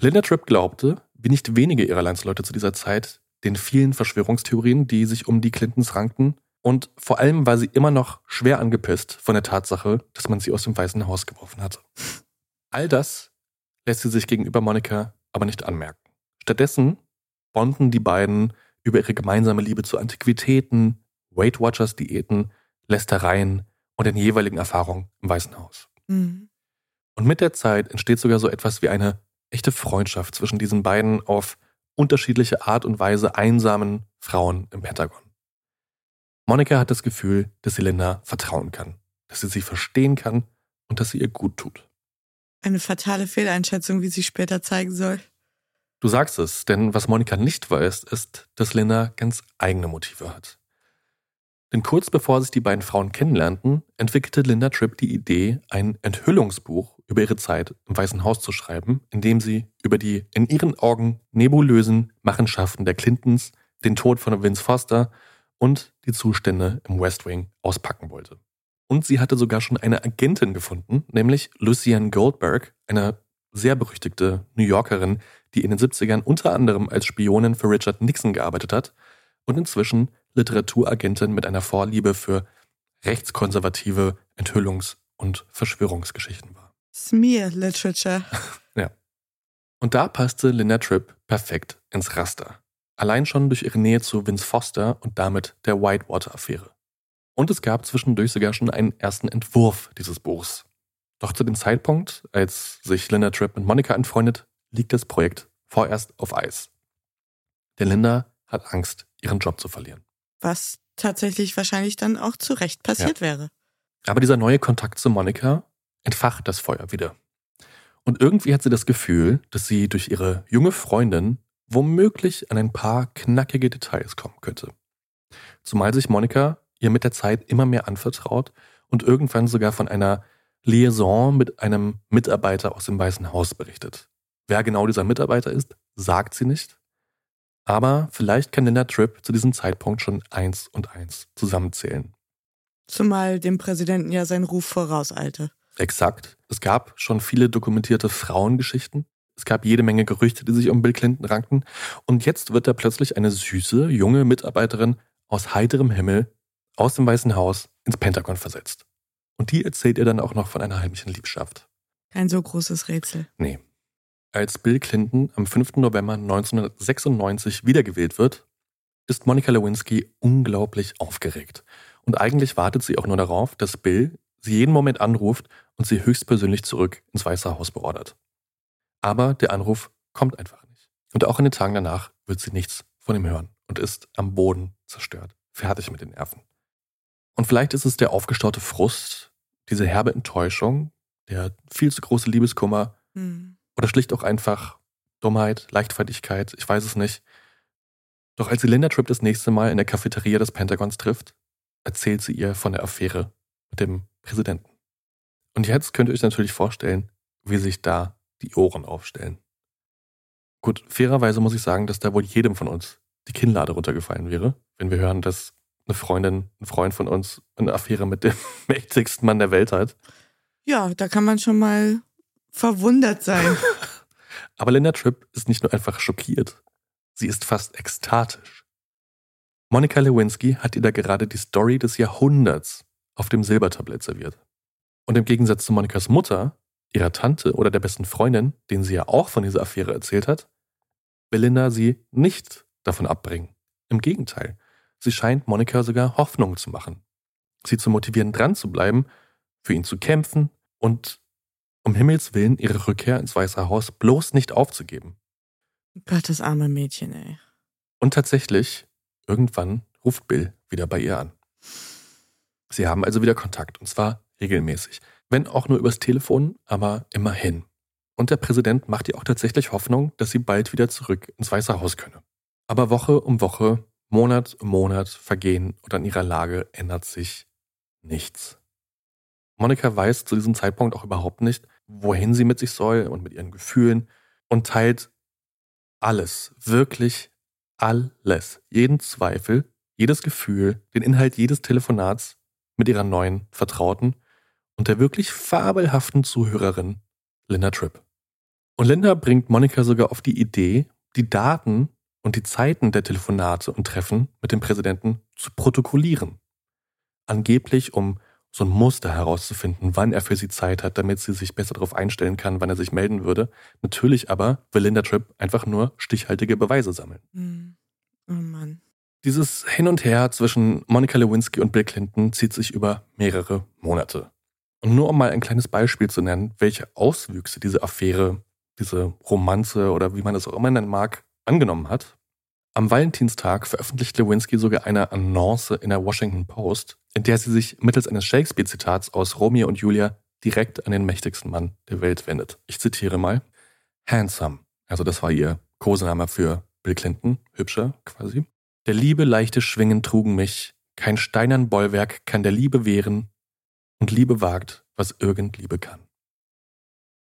Linda Tripp glaubte, wie nicht wenige ihrer Landsleute zu dieser Zeit, den vielen Verschwörungstheorien, die sich um die Clintons rankten. Und vor allem war sie immer noch schwer angepisst von der Tatsache, dass man sie aus dem Weißen Haus geworfen hatte. All das lässt sie sich gegenüber Monika aber nicht anmerken. Stattdessen bonden die beiden über ihre gemeinsame Liebe zu Antiquitäten, Weight Watchers Diäten, Lästereien und den jeweiligen Erfahrungen im Weißen Haus. Mhm. Und mit der Zeit entsteht sogar so etwas wie eine echte Freundschaft zwischen diesen beiden auf unterschiedliche Art und Weise einsamen Frauen im Pentagon. Monika hat das Gefühl, dass sie Linda vertrauen kann, dass sie sie verstehen kann und dass sie ihr gut tut. Eine fatale Fehleinschätzung, wie sie später zeigen soll. Du sagst es, denn was Monika nicht weiß, ist, dass Linda ganz eigene Motive hat. Denn kurz bevor sich die beiden Frauen kennenlernten, entwickelte Linda Tripp die Idee, ein Enthüllungsbuch über ihre Zeit im Weißen Haus zu schreiben, in dem sie über die in ihren Augen nebulösen Machenschaften der Clintons, den Tod von Vince Foster und die Zustände im West Wing auspacken wollte. Und sie hatte sogar schon eine Agentin gefunden, nämlich Lucienne Goldberg, eine sehr berüchtigte New Yorkerin, die in den 70ern unter anderem als Spionin für Richard Nixon gearbeitet hat und inzwischen Literaturagentin mit einer Vorliebe für rechtskonservative Enthüllungs- und Verschwörungsgeschichten war. Smear Literature. *laughs* ja. Und da passte Linda Tripp perfekt ins Raster. Allein schon durch ihre Nähe zu Vince Foster und damit der Whitewater-Affäre. Und es gab zwischendurch sogar schon einen ersten Entwurf dieses Buchs. Doch zu dem Zeitpunkt, als sich Linda Tripp mit Monika anfreundet, liegt das Projekt vorerst auf Eis. Denn Linda hat Angst, ihren Job zu verlieren was tatsächlich wahrscheinlich dann auch zu Recht passiert ja. wäre. Aber dieser neue Kontakt zu Monika entfacht das Feuer wieder. Und irgendwie hat sie das Gefühl, dass sie durch ihre junge Freundin womöglich an ein paar knackige Details kommen könnte. Zumal sich Monika ihr mit der Zeit immer mehr anvertraut und irgendwann sogar von einer Liaison mit einem Mitarbeiter aus dem Weißen Haus berichtet. Wer genau dieser Mitarbeiter ist, sagt sie nicht. Aber vielleicht kann Linda Tripp zu diesem Zeitpunkt schon eins und eins zusammenzählen. Zumal dem Präsidenten ja sein Ruf vorauseilte. Exakt. Es gab schon viele dokumentierte Frauengeschichten. Es gab jede Menge Gerüchte, die sich um Bill Clinton rankten. Und jetzt wird da plötzlich eine süße, junge Mitarbeiterin aus heiterem Himmel aus dem Weißen Haus ins Pentagon versetzt. Und die erzählt ihr dann auch noch von einer heimlichen Liebschaft. Kein so großes Rätsel. Nee. Als Bill Clinton am 5. November 1996 wiedergewählt wird, ist Monica Lewinsky unglaublich aufgeregt. Und eigentlich wartet sie auch nur darauf, dass Bill sie jeden Moment anruft und sie höchstpersönlich zurück ins Weiße Haus beordert. Aber der Anruf kommt einfach nicht. Und auch in den Tagen danach wird sie nichts von ihm hören und ist am Boden zerstört, fertig mit den Nerven. Und vielleicht ist es der aufgestaute Frust, diese herbe Enttäuschung, der viel zu große Liebeskummer mhm. oder schlicht auch einfach Dummheit, Leichtfertigkeit, ich weiß es nicht. Doch als sie Linda Tripp das nächste Mal in der Cafeteria des Pentagons trifft, erzählt sie ihr von der Affäre mit dem Präsidenten. Und jetzt könnt ihr euch natürlich vorstellen, wie sich da die Ohren aufstellen. Gut, fairerweise muss ich sagen, dass da wohl jedem von uns die Kinnlade runtergefallen wäre, wenn wir hören, dass eine Freundin, ein Freund von uns eine Affäre mit dem *laughs* mächtigsten Mann der Welt hat. Ja, da kann man schon mal verwundert sein. *laughs* *laughs* Aber Linda Tripp ist nicht nur einfach schockiert, sie ist fast ekstatisch. Monika Lewinsky hat ihr da gerade die Story des Jahrhunderts auf dem Silbertablett serviert. Und im Gegensatz zu Monikas Mutter, ihrer Tante oder der besten Freundin, denen sie ja auch von dieser Affäre erzählt hat, will Linda sie nicht davon abbringen. Im Gegenteil, sie scheint Monika sogar Hoffnung zu machen. Sie zu motivieren, dran zu bleiben, für ihn zu kämpfen und um Himmels Willen ihre Rückkehr ins Weiße Haus bloß nicht aufzugeben. Gottes arme Mädchen, ey. Und tatsächlich, irgendwann ruft Bill wieder bei ihr an. Sie haben also wieder Kontakt, und zwar regelmäßig. Wenn auch nur übers Telefon, aber immerhin. Und der Präsident macht ihr auch tatsächlich Hoffnung, dass sie bald wieder zurück ins Weiße Haus könne. Aber Woche um Woche, Monat um Monat vergehen und an ihrer Lage ändert sich nichts. Monika weiß zu diesem Zeitpunkt auch überhaupt nicht, wohin sie mit sich soll und mit ihren Gefühlen und teilt alles, wirklich alles, jeden Zweifel, jedes Gefühl, den Inhalt jedes Telefonats mit ihrer neuen Vertrauten und der wirklich fabelhaften Zuhörerin Linda Tripp. Und Linda bringt Monika sogar auf die Idee, die Daten und die Zeiten der Telefonate und Treffen mit dem Präsidenten zu protokollieren. Angeblich, um so ein Muster herauszufinden, wann er für sie Zeit hat, damit sie sich besser darauf einstellen kann, wann er sich melden würde. Natürlich aber will Linda Tripp einfach nur stichhaltige Beweise sammeln. Hm. Oh Mann. Dieses Hin und Her zwischen Monica Lewinsky und Bill Clinton zieht sich über mehrere Monate. Und nur um mal ein kleines Beispiel zu nennen, welche Auswüchse diese Affäre, diese Romanze oder wie man es auch immer nennen mag, angenommen hat. Am Valentinstag veröffentlicht Lewinsky sogar eine Annonce in der Washington Post, in der sie sich mittels eines Shakespeare-Zitats aus Romeo und Julia direkt an den mächtigsten Mann der Welt wendet. Ich zitiere mal. Handsome, also das war ihr Kosename für Bill Clinton, hübscher quasi. Der Liebe leichte Schwingen trugen mich, kein steinern Bollwerk kann der Liebe wehren, und Liebe wagt, was irgend Liebe kann.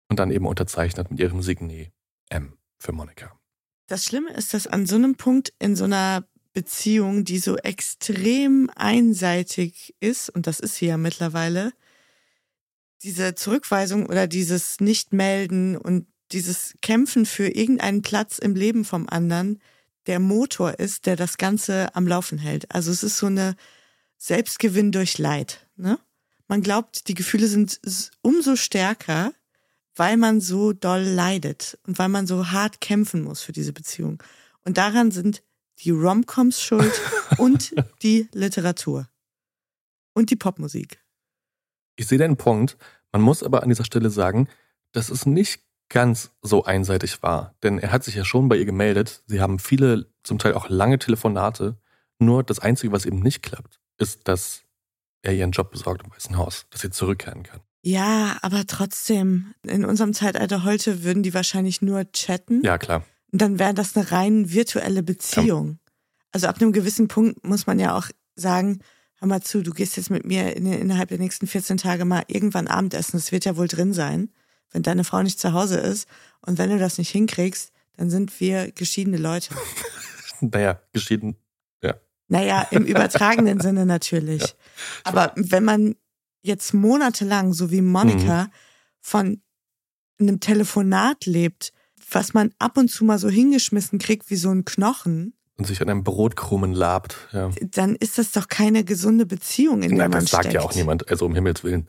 Und dann eben unterzeichnet mit ihrem Signet M für Monika. Das Schlimme ist, dass an so einem Punkt in so einer Beziehung, die so extrem einseitig ist, und das ist sie ja mittlerweile, diese Zurückweisung oder dieses Nichtmelden und dieses Kämpfen für irgendeinen Platz im Leben vom anderen der Motor ist, der das Ganze am Laufen hält. Also es ist so eine Selbstgewinn durch Leid. Ne? Man glaubt, die Gefühle sind umso stärker, weil man so doll leidet und weil man so hart kämpfen muss für diese Beziehung. Und daran sind die Romcoms schuld *laughs* und die Literatur und die Popmusik. Ich sehe deinen Punkt. Man muss aber an dieser Stelle sagen, dass es nicht ganz so einseitig war. Denn er hat sich ja schon bei ihr gemeldet. Sie haben viele, zum Teil auch lange Telefonate. Nur das Einzige, was eben nicht klappt, ist, dass er ihren Job besorgt im Weißen Haus, dass sie zurückkehren kann. Ja, aber trotzdem, in unserem Zeitalter heute würden die wahrscheinlich nur chatten. Ja, klar. Und dann wäre das eine rein virtuelle Beziehung. Also ab einem gewissen Punkt muss man ja auch sagen, hör mal zu, du gehst jetzt mit mir in, innerhalb der nächsten 14 Tage mal irgendwann Abendessen. Das wird ja wohl drin sein, wenn deine Frau nicht zu Hause ist. Und wenn du das nicht hinkriegst, dann sind wir geschiedene Leute. *laughs* naja, geschieden, ja. Naja, im *laughs* übertragenen Sinne natürlich. Aber wenn man jetzt monatelang, so wie Monika, mhm. von einem Telefonat lebt, was man ab und zu mal so hingeschmissen kriegt wie so ein Knochen. Und sich an einem Brotkrumen labt, ja. Dann ist das doch keine gesunde Beziehung, in der ja, man Das sagt steckt. ja auch niemand, also um Himmels Willen.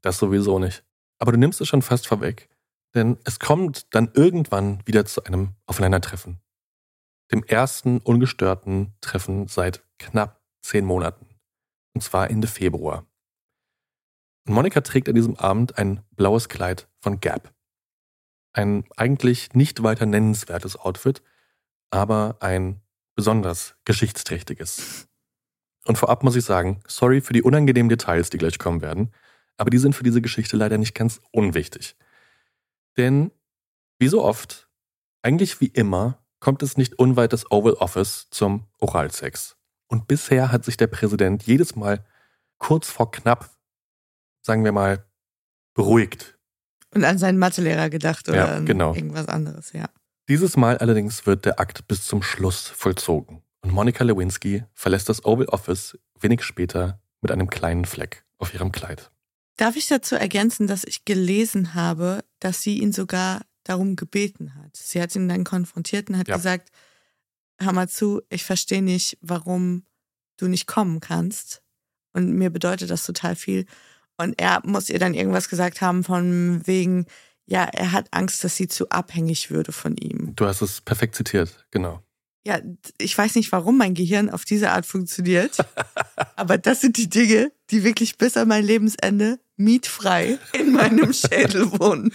Das sowieso nicht. Aber du nimmst es schon fast vorweg. Denn es kommt dann irgendwann wieder zu einem Aufeinandertreffen. Dem ersten ungestörten Treffen seit knapp zehn Monaten. Und zwar Ende Februar. Und Monika trägt an diesem Abend ein blaues Kleid von Gap. Ein eigentlich nicht weiter nennenswertes Outfit, aber ein besonders geschichtsträchtiges. Und vorab muss ich sagen, sorry für die unangenehmen Details, die gleich kommen werden, aber die sind für diese Geschichte leider nicht ganz unwichtig. Denn, wie so oft, eigentlich wie immer, kommt es nicht unweit des Oval Office zum Oralsex. Und bisher hat sich der Präsident jedes Mal kurz vor knapp sagen wir mal, beruhigt. Und an seinen Mathelehrer gedacht oder ja, genau. an irgendwas anderes, ja. Dieses Mal allerdings wird der Akt bis zum Schluss vollzogen. Und Monika Lewinsky verlässt das Oval Office wenig später mit einem kleinen Fleck auf ihrem Kleid. Darf ich dazu ergänzen, dass ich gelesen habe, dass sie ihn sogar darum gebeten hat. Sie hat ihn dann konfrontiert und hat ja. gesagt, hör mal zu, ich verstehe nicht, warum du nicht kommen kannst. Und mir bedeutet das total viel. Und er muss ihr dann irgendwas gesagt haben von wegen, ja, er hat Angst, dass sie zu abhängig würde von ihm. Du hast es perfekt zitiert, genau. Ja, ich weiß nicht, warum mein Gehirn auf diese Art funktioniert, *laughs* aber das sind die Dinge, die wirklich bis an mein Lebensende mietfrei in meinem *laughs* Schädel wohnen.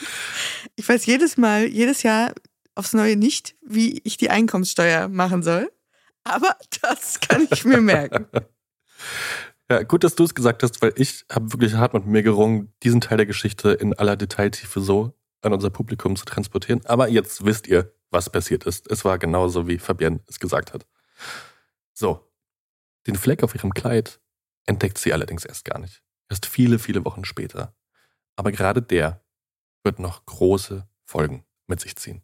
Ich weiß jedes Mal, jedes Jahr aufs Neue nicht, wie ich die Einkommenssteuer machen soll, aber das kann ich mir merken. *laughs* Ja, gut, dass du es gesagt hast, weil ich habe wirklich hart mit mir gerungen, diesen Teil der Geschichte in aller Detailtiefe so an unser Publikum zu transportieren. Aber jetzt wisst ihr, was passiert ist. Es war genauso, wie Fabienne es gesagt hat. So, den Fleck auf ihrem Kleid entdeckt sie allerdings erst gar nicht. Erst viele, viele Wochen später. Aber gerade der wird noch große Folgen mit sich ziehen.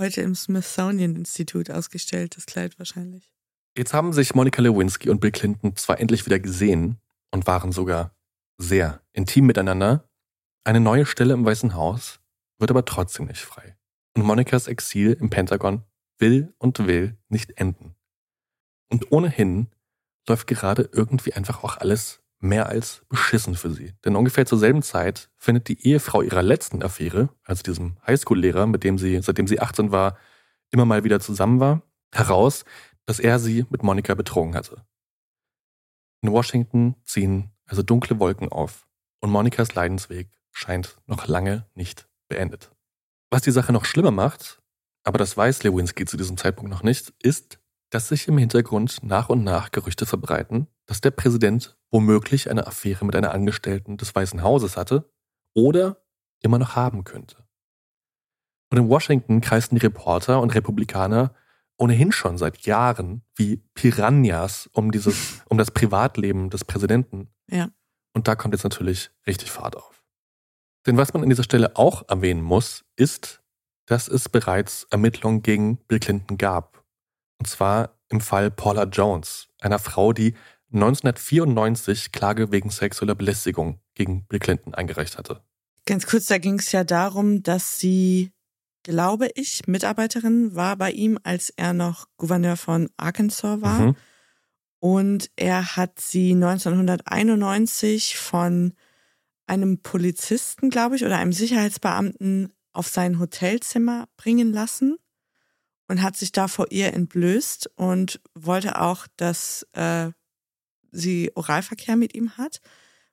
Heute im Smithsonian-Institut ausgestellt, das Kleid wahrscheinlich. Jetzt haben sich Monica Lewinsky und Bill Clinton zwar endlich wieder gesehen und waren sogar sehr intim miteinander. Eine neue Stelle im Weißen Haus wird aber trotzdem nicht frei. Und Monicas Exil im Pentagon will und will nicht enden. Und ohnehin läuft gerade irgendwie einfach auch alles mehr als beschissen für sie. Denn ungefähr zur selben Zeit findet die Ehefrau ihrer letzten Affäre, also diesem Highschool-Lehrer, mit dem sie, seitdem sie 18 war, immer mal wieder zusammen war, heraus, dass er sie mit Monika betrogen hatte. In Washington ziehen also dunkle Wolken auf und Monikas Leidensweg scheint noch lange nicht beendet. Was die Sache noch schlimmer macht, aber das weiß Lewinsky zu diesem Zeitpunkt noch nicht, ist, dass sich im Hintergrund nach und nach Gerüchte verbreiten, dass der Präsident womöglich eine Affäre mit einer Angestellten des Weißen Hauses hatte oder immer noch haben könnte. Und in Washington kreisten die Reporter und Republikaner ohnehin schon seit Jahren wie Piranhas um dieses, *laughs* um das Privatleben des Präsidenten. Ja. Und da kommt jetzt natürlich richtig Fahrt auf. Denn was man an dieser Stelle auch erwähnen muss, ist, dass es bereits Ermittlungen gegen Bill Clinton gab. Und zwar im Fall Paula Jones, einer Frau, die 1994 Klage wegen sexueller Belästigung gegen Bill Clinton eingereicht hatte. Ganz kurz, da ging es ja darum, dass sie glaube ich, Mitarbeiterin war bei ihm, als er noch Gouverneur von Arkansas war. Mhm. Und er hat sie 1991 von einem Polizisten, glaube ich, oder einem Sicherheitsbeamten auf sein Hotelzimmer bringen lassen und hat sich da vor ihr entblößt und wollte auch, dass äh, sie Oralverkehr mit ihm hat,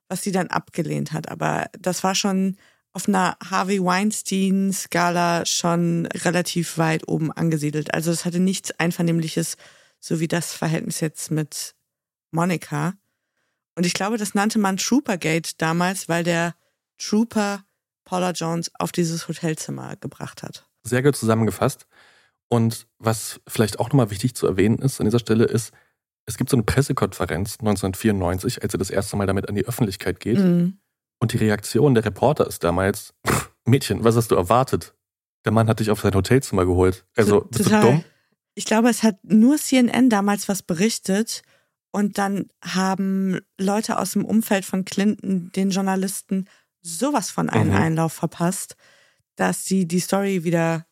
was sie dann abgelehnt hat. Aber das war schon auf einer Harvey Weinstein-Skala schon relativ weit oben angesiedelt. Also es hatte nichts Einvernehmliches, so wie das Verhältnis jetzt mit Monika. Und ich glaube, das nannte man Troopergate damals, weil der Trooper Paula Jones auf dieses Hotelzimmer gebracht hat. Sehr gut zusammengefasst. Und was vielleicht auch nochmal wichtig zu erwähnen ist an dieser Stelle ist, es gibt so eine Pressekonferenz 1994, als er das erste Mal damit an die Öffentlichkeit geht. Mhm. Und die Reaktion der Reporter ist damals, Mädchen, was hast du erwartet? Der Mann hat dich auf sein Hotelzimmer geholt. Also, bist du Total. dumm? Ich glaube, es hat nur CNN damals was berichtet und dann haben Leute aus dem Umfeld von Clinton den Journalisten sowas von einen Mhm. Einlauf verpasst, dass sie die Story wieder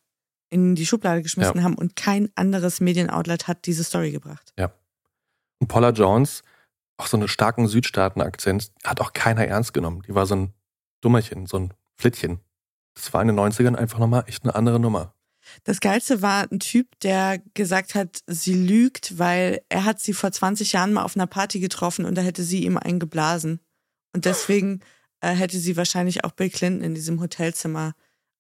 in die Schublade geschmissen Ja. haben und kein anderes Medienoutlet hat diese Story gebracht. Und Paula Jones, auch so einen starken Südstaaten-Akzent, hat auch keiner ernst genommen. Die war so ein Dummerchen, so ein Flittchen. Das war in den 90ern einfach nochmal echt eine andere Nummer. Das Geilste war ein Typ, der gesagt hat, sie lügt, weil er hat sie vor 20 Jahren mal auf einer Party getroffen und da hätte sie ihm einen geblasen. Und deswegen äh, hätte sie wahrscheinlich auch Bill Clinton in diesem Hotelzimmer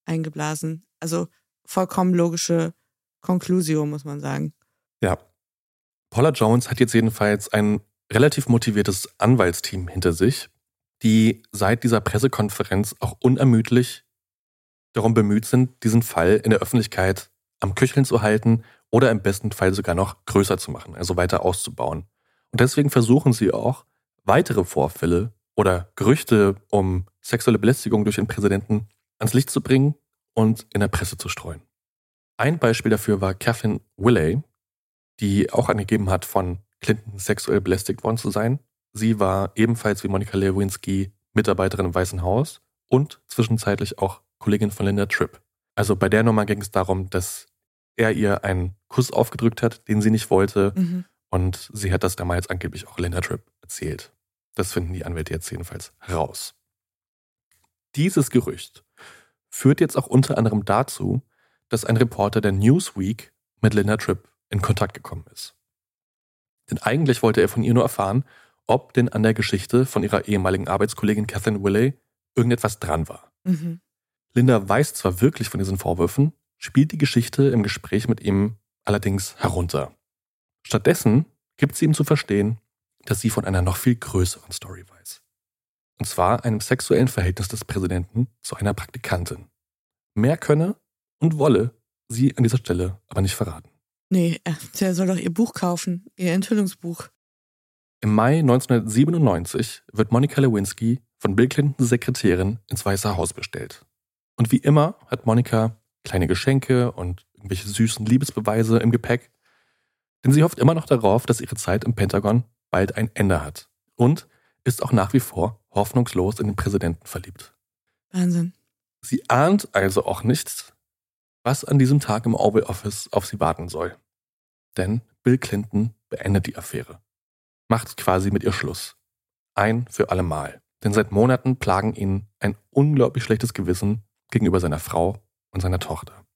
eingeblasen. Also vollkommen logische Conclusio, muss man sagen. Ja. Paula Jones hat jetzt jedenfalls ein relativ motiviertes Anwaltsteam hinter sich, die seit dieser Pressekonferenz auch unermüdlich darum bemüht sind, diesen Fall in der Öffentlichkeit am Köcheln zu halten oder im besten Fall sogar noch größer zu machen, also weiter auszubauen. Und deswegen versuchen sie auch, weitere Vorfälle oder Gerüchte um sexuelle Belästigung durch den Präsidenten ans Licht zu bringen und in der Presse zu streuen. Ein Beispiel dafür war Catherine Willey, die auch angegeben hat, von Clinton sexuell belästigt worden zu sein. Sie war ebenfalls wie Monika Lewinsky Mitarbeiterin im Weißen Haus und zwischenzeitlich auch Kollegin von Linda Tripp. Also bei der Nummer ging es darum, dass er ihr einen Kuss aufgedrückt hat, den sie nicht wollte. Mhm. Und sie hat das damals angeblich auch Linda Tripp erzählt. Das finden die Anwälte jetzt jedenfalls heraus. Dieses Gerücht führt jetzt auch unter anderem dazu, dass ein Reporter der Newsweek mit Linda Tripp in Kontakt gekommen ist. Denn eigentlich wollte er von ihr nur erfahren, ob denn an der Geschichte von ihrer ehemaligen Arbeitskollegin Catherine Willey irgendetwas dran war. Mhm. Linda weiß zwar wirklich von diesen Vorwürfen, spielt die Geschichte im Gespräch mit ihm allerdings herunter. Stattdessen gibt sie ihm zu verstehen, dass sie von einer noch viel größeren Story weiß. Und zwar einem sexuellen Verhältnis des Präsidenten zu einer Praktikantin. Mehr könne und wolle sie an dieser Stelle aber nicht verraten. Nee, er- der soll doch ihr Buch kaufen, ihr Enthüllungsbuch. Im Mai 1997 wird Monica Lewinsky von Bill Clintons Sekretärin ins Weiße Haus bestellt. Und wie immer hat Monica kleine Geschenke und irgendwelche süßen Liebesbeweise im Gepäck, denn sie hofft immer noch darauf, dass ihre Zeit im Pentagon bald ein Ende hat und ist auch nach wie vor hoffnungslos in den Präsidenten verliebt. Wahnsinn. Sie ahnt also auch nicht, was an diesem Tag im Oval Office auf sie warten soll. Denn Bill Clinton beendet die Affäre. Macht quasi mit ihr Schluss. Ein für alle Mal. Denn seit Monaten plagen ihn ein unglaublich schlechtes Gewissen gegenüber seiner Frau und seiner Tochter.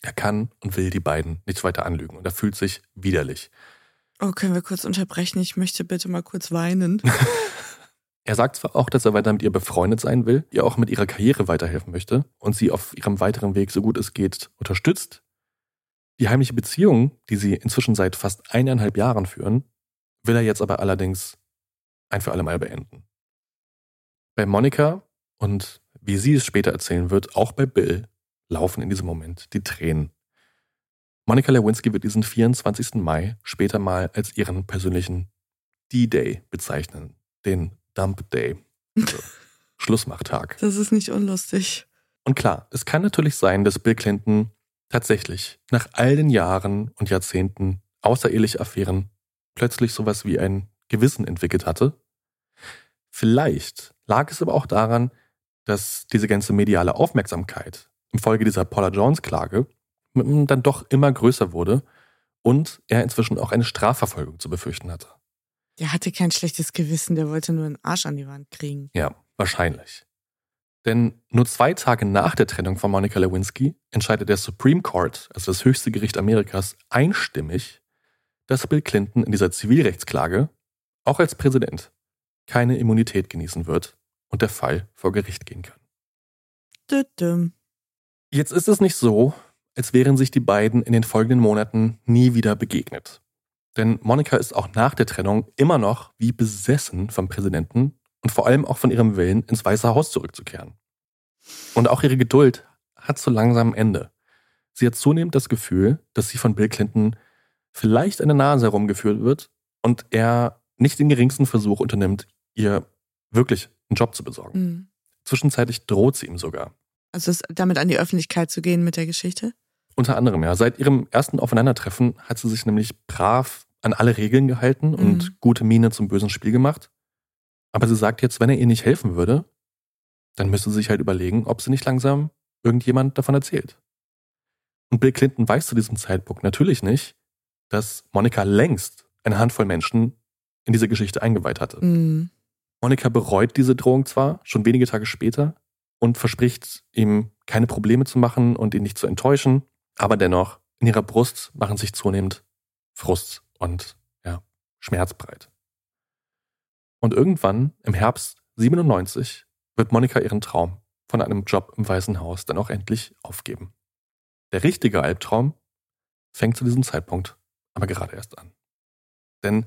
Er kann und will die beiden nicht weiter anlügen und er fühlt sich widerlich. Oh, können wir kurz unterbrechen? Ich möchte bitte mal kurz weinen. *laughs* Er sagt zwar auch, dass er weiter mit ihr befreundet sein will, ihr auch mit ihrer Karriere weiterhelfen möchte und sie auf ihrem weiteren Weg so gut es geht unterstützt. Die heimliche Beziehung, die sie inzwischen seit fast eineinhalb Jahren führen, will er jetzt aber allerdings ein für alle Mal beenden. Bei Monika und wie sie es später erzählen wird, auch bei Bill, laufen in diesem Moment die Tränen. Monika Lewinsky wird diesen 24. Mai später mal als ihren persönlichen D-Day bezeichnen, den Dump Day, also *laughs* Schlussmachtag. Das ist nicht unlustig. Und klar, es kann natürlich sein, dass Bill Clinton tatsächlich nach all den Jahren und Jahrzehnten außereheliche Affären plötzlich sowas wie ein Gewissen entwickelt hatte. Vielleicht lag es aber auch daran, dass diese ganze mediale Aufmerksamkeit infolge dieser Paula Jones-Klage dann doch immer größer wurde und er inzwischen auch eine Strafverfolgung zu befürchten hatte. Der hatte kein schlechtes Gewissen, der wollte nur einen Arsch an die Wand kriegen. Ja, wahrscheinlich. Denn nur zwei Tage nach der Trennung von Monica Lewinsky entscheidet der Supreme Court, also das höchste Gericht Amerikas, einstimmig, dass Bill Clinton in dieser Zivilrechtsklage, auch als Präsident, keine Immunität genießen wird und der Fall vor Gericht gehen kann. Düdüm. Jetzt ist es nicht so, als wären sich die beiden in den folgenden Monaten nie wieder begegnet. Denn Monika ist auch nach der Trennung immer noch wie besessen vom Präsidenten und vor allem auch von ihrem Willen, ins Weiße Haus zurückzukehren. Und auch ihre Geduld hat so langsam Ende. Sie hat zunehmend das Gefühl, dass sie von Bill Clinton vielleicht eine Nase herumgeführt wird und er nicht den geringsten Versuch unternimmt, ihr wirklich einen Job zu besorgen. Mhm. Zwischenzeitlich droht sie ihm sogar. Also damit an die Öffentlichkeit zu gehen mit der Geschichte? Unter anderem, ja. Seit ihrem ersten Aufeinandertreffen hat sie sich nämlich brav an alle Regeln gehalten und Mhm. gute Miene zum bösen Spiel gemacht. Aber sie sagt jetzt, wenn er ihr nicht helfen würde, dann müsste sie sich halt überlegen, ob sie nicht langsam irgendjemand davon erzählt. Und Bill Clinton weiß zu diesem Zeitpunkt natürlich nicht, dass Monika längst eine Handvoll Menschen in diese Geschichte eingeweiht hatte. Mhm. Monika bereut diese Drohung zwar schon wenige Tage später und verspricht ihm keine Probleme zu machen und ihn nicht zu enttäuschen, aber dennoch in ihrer Brust machen sich zunehmend Frust und ja, Schmerz breit. Und irgendwann im Herbst 97 wird Monika ihren Traum von einem Job im Weißen Haus dann auch endlich aufgeben. Der richtige Albtraum fängt zu diesem Zeitpunkt aber gerade erst an. Denn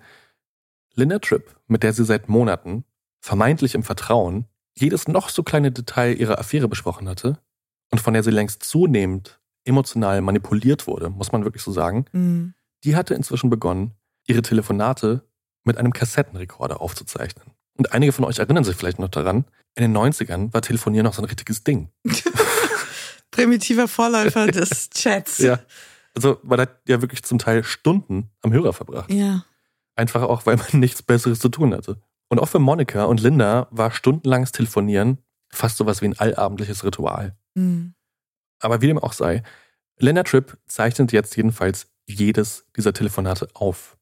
Linda Tripp, mit der sie seit Monaten vermeintlich im Vertrauen jedes noch so kleine Detail ihrer Affäre besprochen hatte und von der sie längst zunehmend emotional manipuliert wurde, muss man wirklich so sagen, Mhm. die hatte inzwischen begonnen, ihre Telefonate mit einem Kassettenrekorder aufzuzeichnen. Und einige von euch erinnern sich vielleicht noch daran, in den 90ern war Telefonieren noch so ein richtiges Ding. *laughs* Primitiver Vorläufer des *laughs* Chats. Ja. Also man hat ja wirklich zum Teil Stunden am Hörer verbracht. Ja. Einfach auch, weil man *laughs* nichts Besseres zu tun hatte. Und auch für Monika und Linda war stundenlanges Telefonieren fast sowas wie ein allabendliches Ritual. Mhm. Aber wie dem auch sei, Linda Tripp zeichnet jetzt jedenfalls jedes dieser Telefonate auf.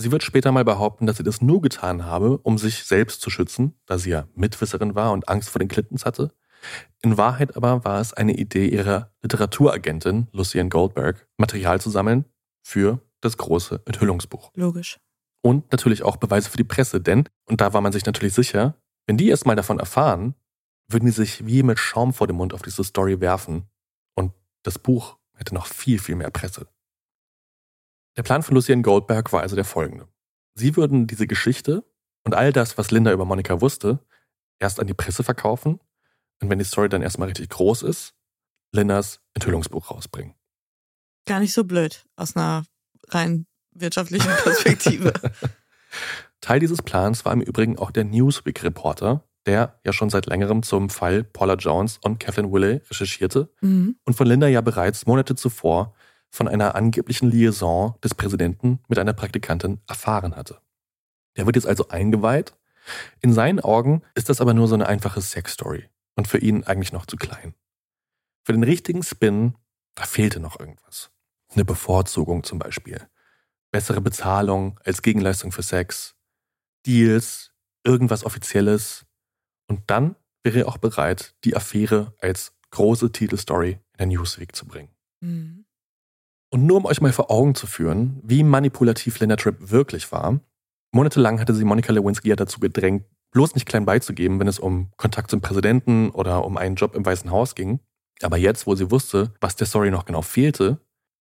Sie wird später mal behaupten, dass sie das nur getan habe, um sich selbst zu schützen, da sie ja Mitwisserin war und Angst vor den Clintons hatte. In Wahrheit aber war es eine Idee ihrer Literaturagentin Lucienne Goldberg, Material zu sammeln für das große Enthüllungsbuch. Logisch. Und natürlich auch Beweise für die Presse, denn, und da war man sich natürlich sicher, wenn die erst mal davon erfahren, würden die sich wie mit Schaum vor dem Mund auf diese Story werfen. Das Buch hätte noch viel, viel mehr Presse. Der Plan von Lucienne Goldberg war also der folgende. Sie würden diese Geschichte und all das, was Linda über Monika wusste, erst an die Presse verkaufen und wenn die Story dann erstmal richtig groß ist, Lindas Enthüllungsbuch rausbringen. Gar nicht so blöd aus einer rein wirtschaftlichen Perspektive. *laughs* Teil dieses Plans war im Übrigen auch der Newsweek-Reporter, der ja schon seit längerem zum Fall Paula Jones und Kathleen Willey recherchierte mhm. und von Linda ja bereits Monate zuvor von einer angeblichen Liaison des Präsidenten mit einer Praktikantin erfahren hatte. Der wird jetzt also eingeweiht. In seinen Augen ist das aber nur so eine einfache Sexstory und für ihn eigentlich noch zu klein. Für den richtigen Spin, da fehlte noch irgendwas. Eine Bevorzugung zum Beispiel. Bessere Bezahlung als Gegenleistung für Sex. Deals, irgendwas Offizielles. Und dann wäre er auch bereit, die Affäre als große Titelstory in der Newsweek zu bringen. Mhm. Und nur um euch mal vor Augen zu führen, wie manipulativ Linda Tripp wirklich war, monatelang hatte sie Monica Lewinsky ja dazu gedrängt, bloß nicht klein beizugeben, wenn es um Kontakt zum Präsidenten oder um einen Job im Weißen Haus ging. Aber jetzt, wo sie wusste, was der Story noch genau fehlte,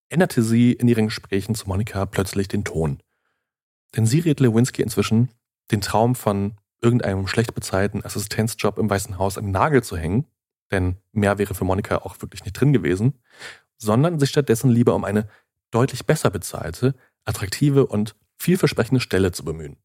änderte sie in ihren Gesprächen zu Monika plötzlich den Ton. Denn sie rät Lewinsky inzwischen, den Traum von irgendeinem schlecht bezahlten Assistenzjob im Weißen Haus an den Nagel zu hängen, denn mehr wäre für Monika auch wirklich nicht drin gewesen, sondern sich stattdessen lieber um eine deutlich besser bezahlte, attraktive und vielversprechende Stelle zu bemühen.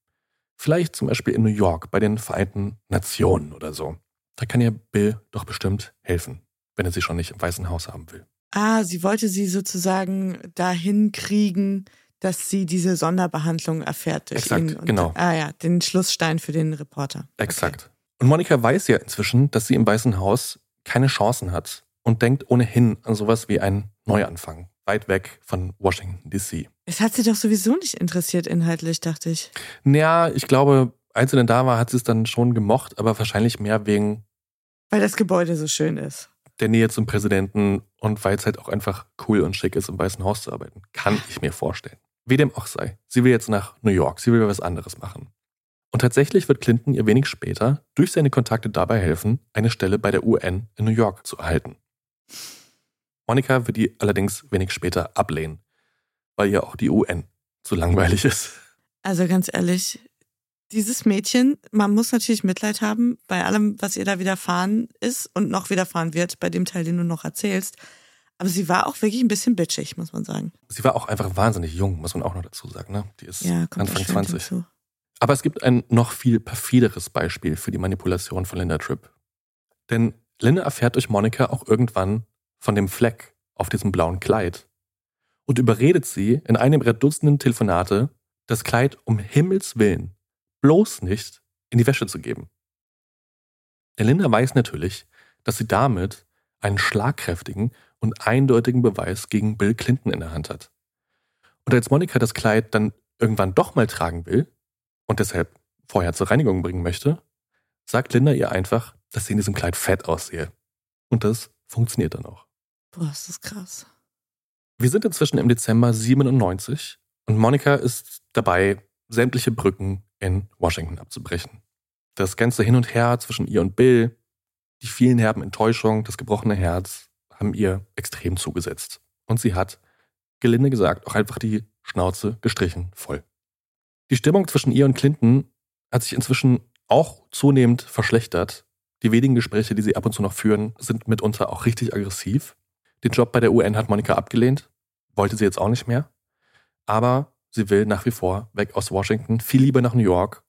Vielleicht zum Beispiel in New York bei den Vereinten Nationen oder so. Da kann ihr Bill doch bestimmt helfen, wenn er sie schon nicht im Weißen Haus haben will. Ah, sie wollte sie sozusagen dahin kriegen, dass sie diese Sonderbehandlung erfährt durch Exakt, ihn. Und, genau. Ah ja, den Schlussstein für den Reporter. Exakt. Und Monika weiß ja inzwischen, dass sie im Weißen Haus keine Chancen hat und denkt ohnehin an sowas wie einen Neuanfang, weit weg von Washington, D.C. Es hat sie doch sowieso nicht interessiert inhaltlich, dachte ich. Naja, ich glaube, als sie denn da war, hat sie es dann schon gemocht, aber wahrscheinlich mehr wegen Weil das Gebäude so schön ist. der Nähe zum Präsidenten und weil es halt auch einfach cool und schick ist, im Weißen Haus zu arbeiten. Kann ich mir vorstellen. Wie dem auch sei. Sie will jetzt nach New York. Sie will was anderes machen. Und tatsächlich wird Clinton ihr wenig später durch seine Kontakte dabei helfen, eine Stelle bei der UN in New York zu erhalten. Monika wird die allerdings wenig später ablehnen, weil ihr auch die UN zu langweilig ist. Also ganz ehrlich, dieses Mädchen, man muss natürlich Mitleid haben bei allem, was ihr da widerfahren ist und noch widerfahren wird, bei dem Teil, den du noch erzählst. Aber sie war auch wirklich ein bisschen bitchig, muss man sagen. Sie war auch einfach wahnsinnig jung, muss man auch noch dazu sagen. Ne? Die ist Ja, Anfang erschwerend 20. hinzu. Aber es gibt ein noch viel perfideres Beispiel für die Manipulation von Linda Tripp. Denn Linda erfährt durch Monika auch irgendwann von dem Fleck auf diesem blauen Kleid und überredet sie in einem ihrer Dutzenden Telefonate, das Kleid um Himmels Willen bloß nicht in die Wäsche zu geben. Denn Linda weiß natürlich, dass sie damit einen schlagkräftigen und eindeutigen Beweis gegen Bill Clinton in der Hand hat. Und als Monika das Kleid dann irgendwann doch mal tragen will und deshalb vorher zur Reinigung bringen möchte, sagt Linda ihr einfach, dass sie in diesem Kleid fett aussehe. Und das funktioniert dann auch. Boah, ist das krass. Wir sind inzwischen im Dezember 97 und Monika ist dabei, sämtliche Brücken in Washington abzubrechen. Das ganze Hin und Her zwischen ihr und Bill, die vielen herben Enttäuschungen, das gebrochene Herz, haben ihr extrem zugesetzt. Und sie hat, gelinde gesagt, auch einfach die Schnauze gestrichen voll. Die Stimmung zwischen ihr und Clinton hat sich inzwischen auch zunehmend verschlechtert. Die wenigen Gespräche, die sie ab und zu noch führen, sind mitunter auch richtig aggressiv. Den Job bei der UN hat Monika abgelehnt, wollte sie jetzt auch nicht mehr. Aber sie will nach wie vor weg aus Washington, viel lieber nach New York,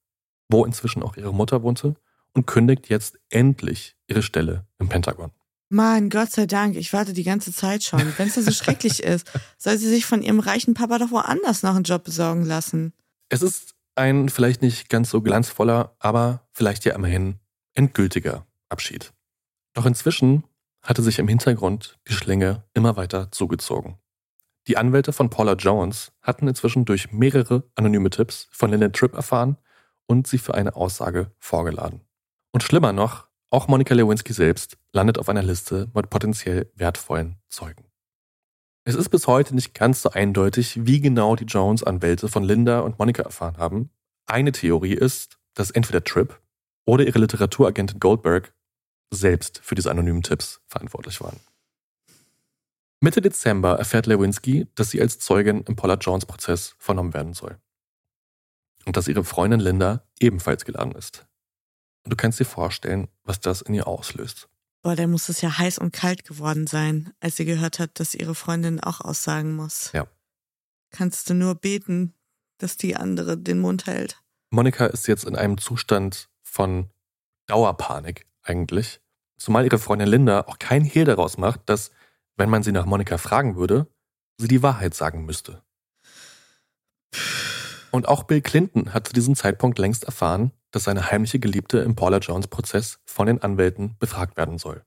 wo inzwischen auch ihre Mutter wohnte, und kündigt jetzt endlich ihre Stelle im Pentagon. Mann, Gott sei Dank, ich warte die ganze Zeit schon. Wenn es so *laughs* schrecklich ist, soll sie sich von ihrem reichen Papa doch woanders noch einen Job besorgen lassen. Es ist ein vielleicht nicht ganz so glanzvoller, aber vielleicht ja immerhin endgültiger Abschied. Doch inzwischen hatte sich im Hintergrund die Schlinge immer weiter zugezogen. Die Anwälte von Paula Jones hatten inzwischen durch mehrere anonyme Tipps von Linda Tripp erfahren und sie für eine Aussage vorgeladen. Und schlimmer noch, auch Monika Lewinsky selbst landet auf einer Liste mit potenziell wertvollen Zeugen. Es ist bis heute nicht ganz so eindeutig, wie genau die Jones-Anwälte von Linda und Monika erfahren haben. Eine Theorie ist, dass entweder Tripp oder ihre Literaturagentin Goldberg selbst für diese anonymen Tipps verantwortlich waren. Mitte Dezember erfährt Lewinsky, dass sie als Zeugin im Paula Jones-Prozess vernommen werden soll. Und dass ihre Freundin Linda ebenfalls geladen ist. Und du kannst dir vorstellen, was das in ihr auslöst. Boah, der muss es ja heiß und kalt geworden sein, als sie gehört hat, dass ihre Freundin auch aussagen muss. Ja. Kannst du nur beten, dass die andere den Mund hält. Monika ist jetzt in einem Zustand von Dauerpanik eigentlich. Zumal ihre Freundin Linda auch kein Hehl daraus macht, dass, wenn man sie nach Monika fragen würde, sie die Wahrheit sagen müsste. Und auch Bill Clinton hat zu diesem Zeitpunkt längst erfahren, dass seine heimliche Geliebte im Paula Jones Prozess von den Anwälten befragt werden soll.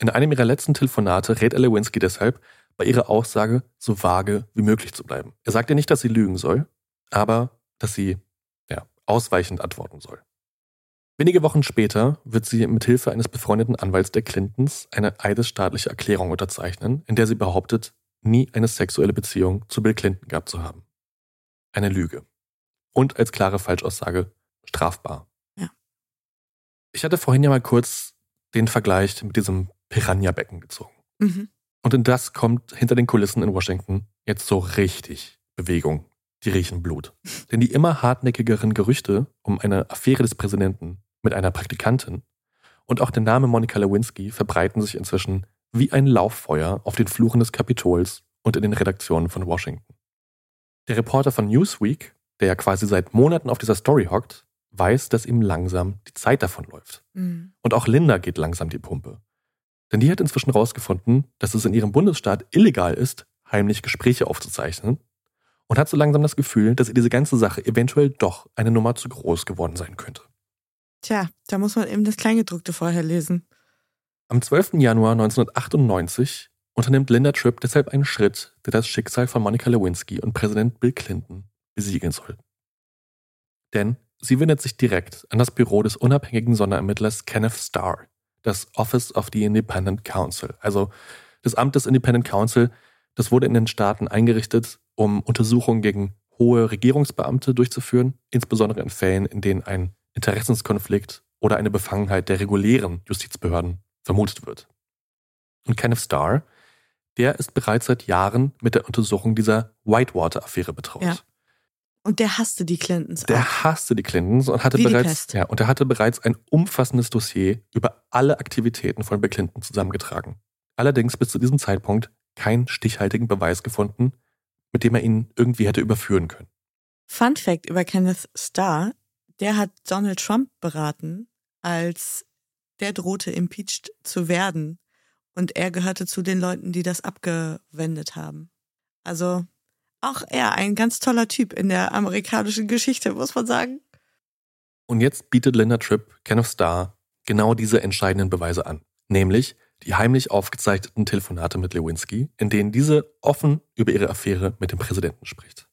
In einem ihrer letzten Telefonate rät er Lewinsky deshalb, bei ihrer Aussage so vage wie möglich zu bleiben. Er sagt ihr nicht, dass sie lügen soll, aber dass sie ja, ausweichend antworten soll. Wenige Wochen später wird sie mit Hilfe eines befreundeten Anwalts der Clintons eine eidesstaatliche Erklärung unterzeichnen, in der sie behauptet, nie eine sexuelle Beziehung zu Bill Clinton gehabt zu haben. Eine Lüge. Und als klare Falschaussage strafbar. Ja. Ich hatte vorhin ja mal kurz den Vergleich mit diesem Piranha-Becken gezogen. Mhm. Und in das kommt hinter den Kulissen in Washington jetzt so richtig Bewegung. Die riechen Blut. *laughs* Denn die immer hartnäckigeren Gerüchte um eine Affäre des Präsidenten mit einer Praktikantin und auch der Name Monica Lewinsky verbreiten sich inzwischen wie ein Lauffeuer auf den Fluren des Kapitols und in den Redaktionen von Washington. Der Reporter von Newsweek, der ja quasi seit Monaten auf dieser Story hockt, weiß, dass ihm langsam die Zeit davonläuft. Mhm. Und auch Linda geht langsam die Pumpe. Denn die hat inzwischen rausgefunden, dass es in ihrem Bundesstaat illegal ist, heimlich Gespräche aufzuzeichnen und hat so langsam das Gefühl, dass ihr diese ganze Sache eventuell doch eine Nummer zu groß geworden sein könnte. Tja, da muss man eben das Kleingedruckte vorher lesen. Am 12. Januar 1998 unternimmt Linda Tripp deshalb einen Schritt, der das Schicksal von Monica Lewinsky und Präsident Bill Clinton besiegeln soll. Denn sie wendet sich direkt an das Büro des unabhängigen Sonderermittlers Kenneth Starr, das Office of the Independent Counsel. Also das Amt des Independent Counsel, das wurde in den Staaten eingerichtet, um Untersuchungen gegen hohe Regierungsbeamte durchzuführen, insbesondere in Fällen, in denen ein Interessenskonflikt oder eine Befangenheit der regulären Justizbehörden vermutet wird. Und Kenneth Starr, der ist bereits seit Jahren mit der Untersuchung dieser Whitewater-Affäre betraut. Ja. Und der hasste die Clintons Der auch. hasste die Clintons und hatte Wie bereits, ja, und er hatte bereits ein umfassendes Dossier über alle Aktivitäten von Bill Clinton zusammengetragen. Allerdings bis zu diesem Zeitpunkt keinen stichhaltigen Beweis gefunden, mit dem er ihn irgendwie hätte überführen können. Fun Fact über Kenneth Starr, der hat Donald Trump beraten, als der drohte, impeached zu werden. Und er gehörte zu den Leuten, die das abgewendet haben. Also auch er ein ganz toller Typ in der amerikanischen Geschichte, muss man sagen. Und jetzt bietet Linda Tripp Kenneth Starr genau diese entscheidenden Beweise an. Nämlich die heimlich aufgezeichneten Telefonate mit Lewinsky, in denen diese offen über ihre Affäre mit dem Präsidenten spricht.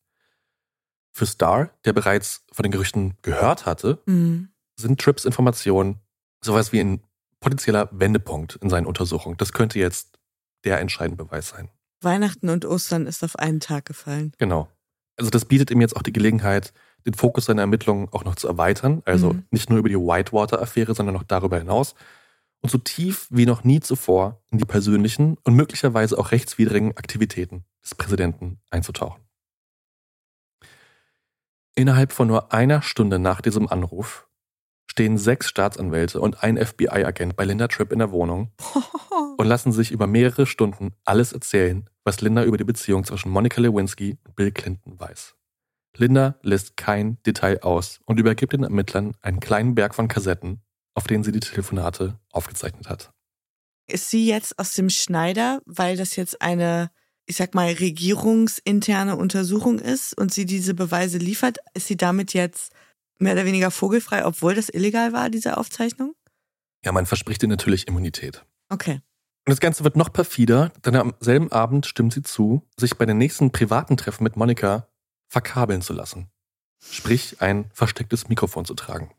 Für Starr, der bereits von den Gerüchten gehört hatte, Mhm. sind Tripps Informationen sowas wie ein potenzieller Wendepunkt in seinen Untersuchungen. Das könnte jetzt der entscheidende Beweis sein. Weihnachten und Ostern ist auf einen Tag gefallen. Genau. Also das bietet ihm jetzt auch die Gelegenheit, den Fokus seiner Ermittlungen auch noch zu erweitern. Also Mhm. nicht nur über die Whitewater-Affäre, sondern noch darüber hinaus. Und so tief wie noch nie zuvor in die persönlichen und möglicherweise auch rechtswidrigen Aktivitäten des Präsidenten einzutauchen. Innerhalb von nur einer Stunde nach diesem Anruf stehen sechs Staatsanwälte und ein FBI-Agent bei Linda Tripp in der Wohnung *laughs* und lassen sich über mehrere Stunden alles erzählen, was Linda über die Beziehung zwischen Monica Lewinsky und Bill Clinton weiß. Linda lässt kein Detail aus und übergibt den Ermittlern einen kleinen Berg von Kassetten, auf denen sie die Telefonate aufgezeichnet hat. Ist sie jetzt aus dem Schneider, weil das jetzt eine, ich sag mal, regierungsinterne Untersuchung ist und sie diese Beweise liefert? Ist sie damit jetzt mehr oder weniger vogelfrei, obwohl das illegal war, diese Aufzeichnung? Ja, man verspricht ihr natürlich Immunität. Okay. Und das Ganze wird noch perfider, denn am selben Abend stimmt sie zu, sich bei den nächsten privaten Treffen mit Monika verkabeln zu lassen. Sprich, ein verstecktes Mikrofon zu tragen.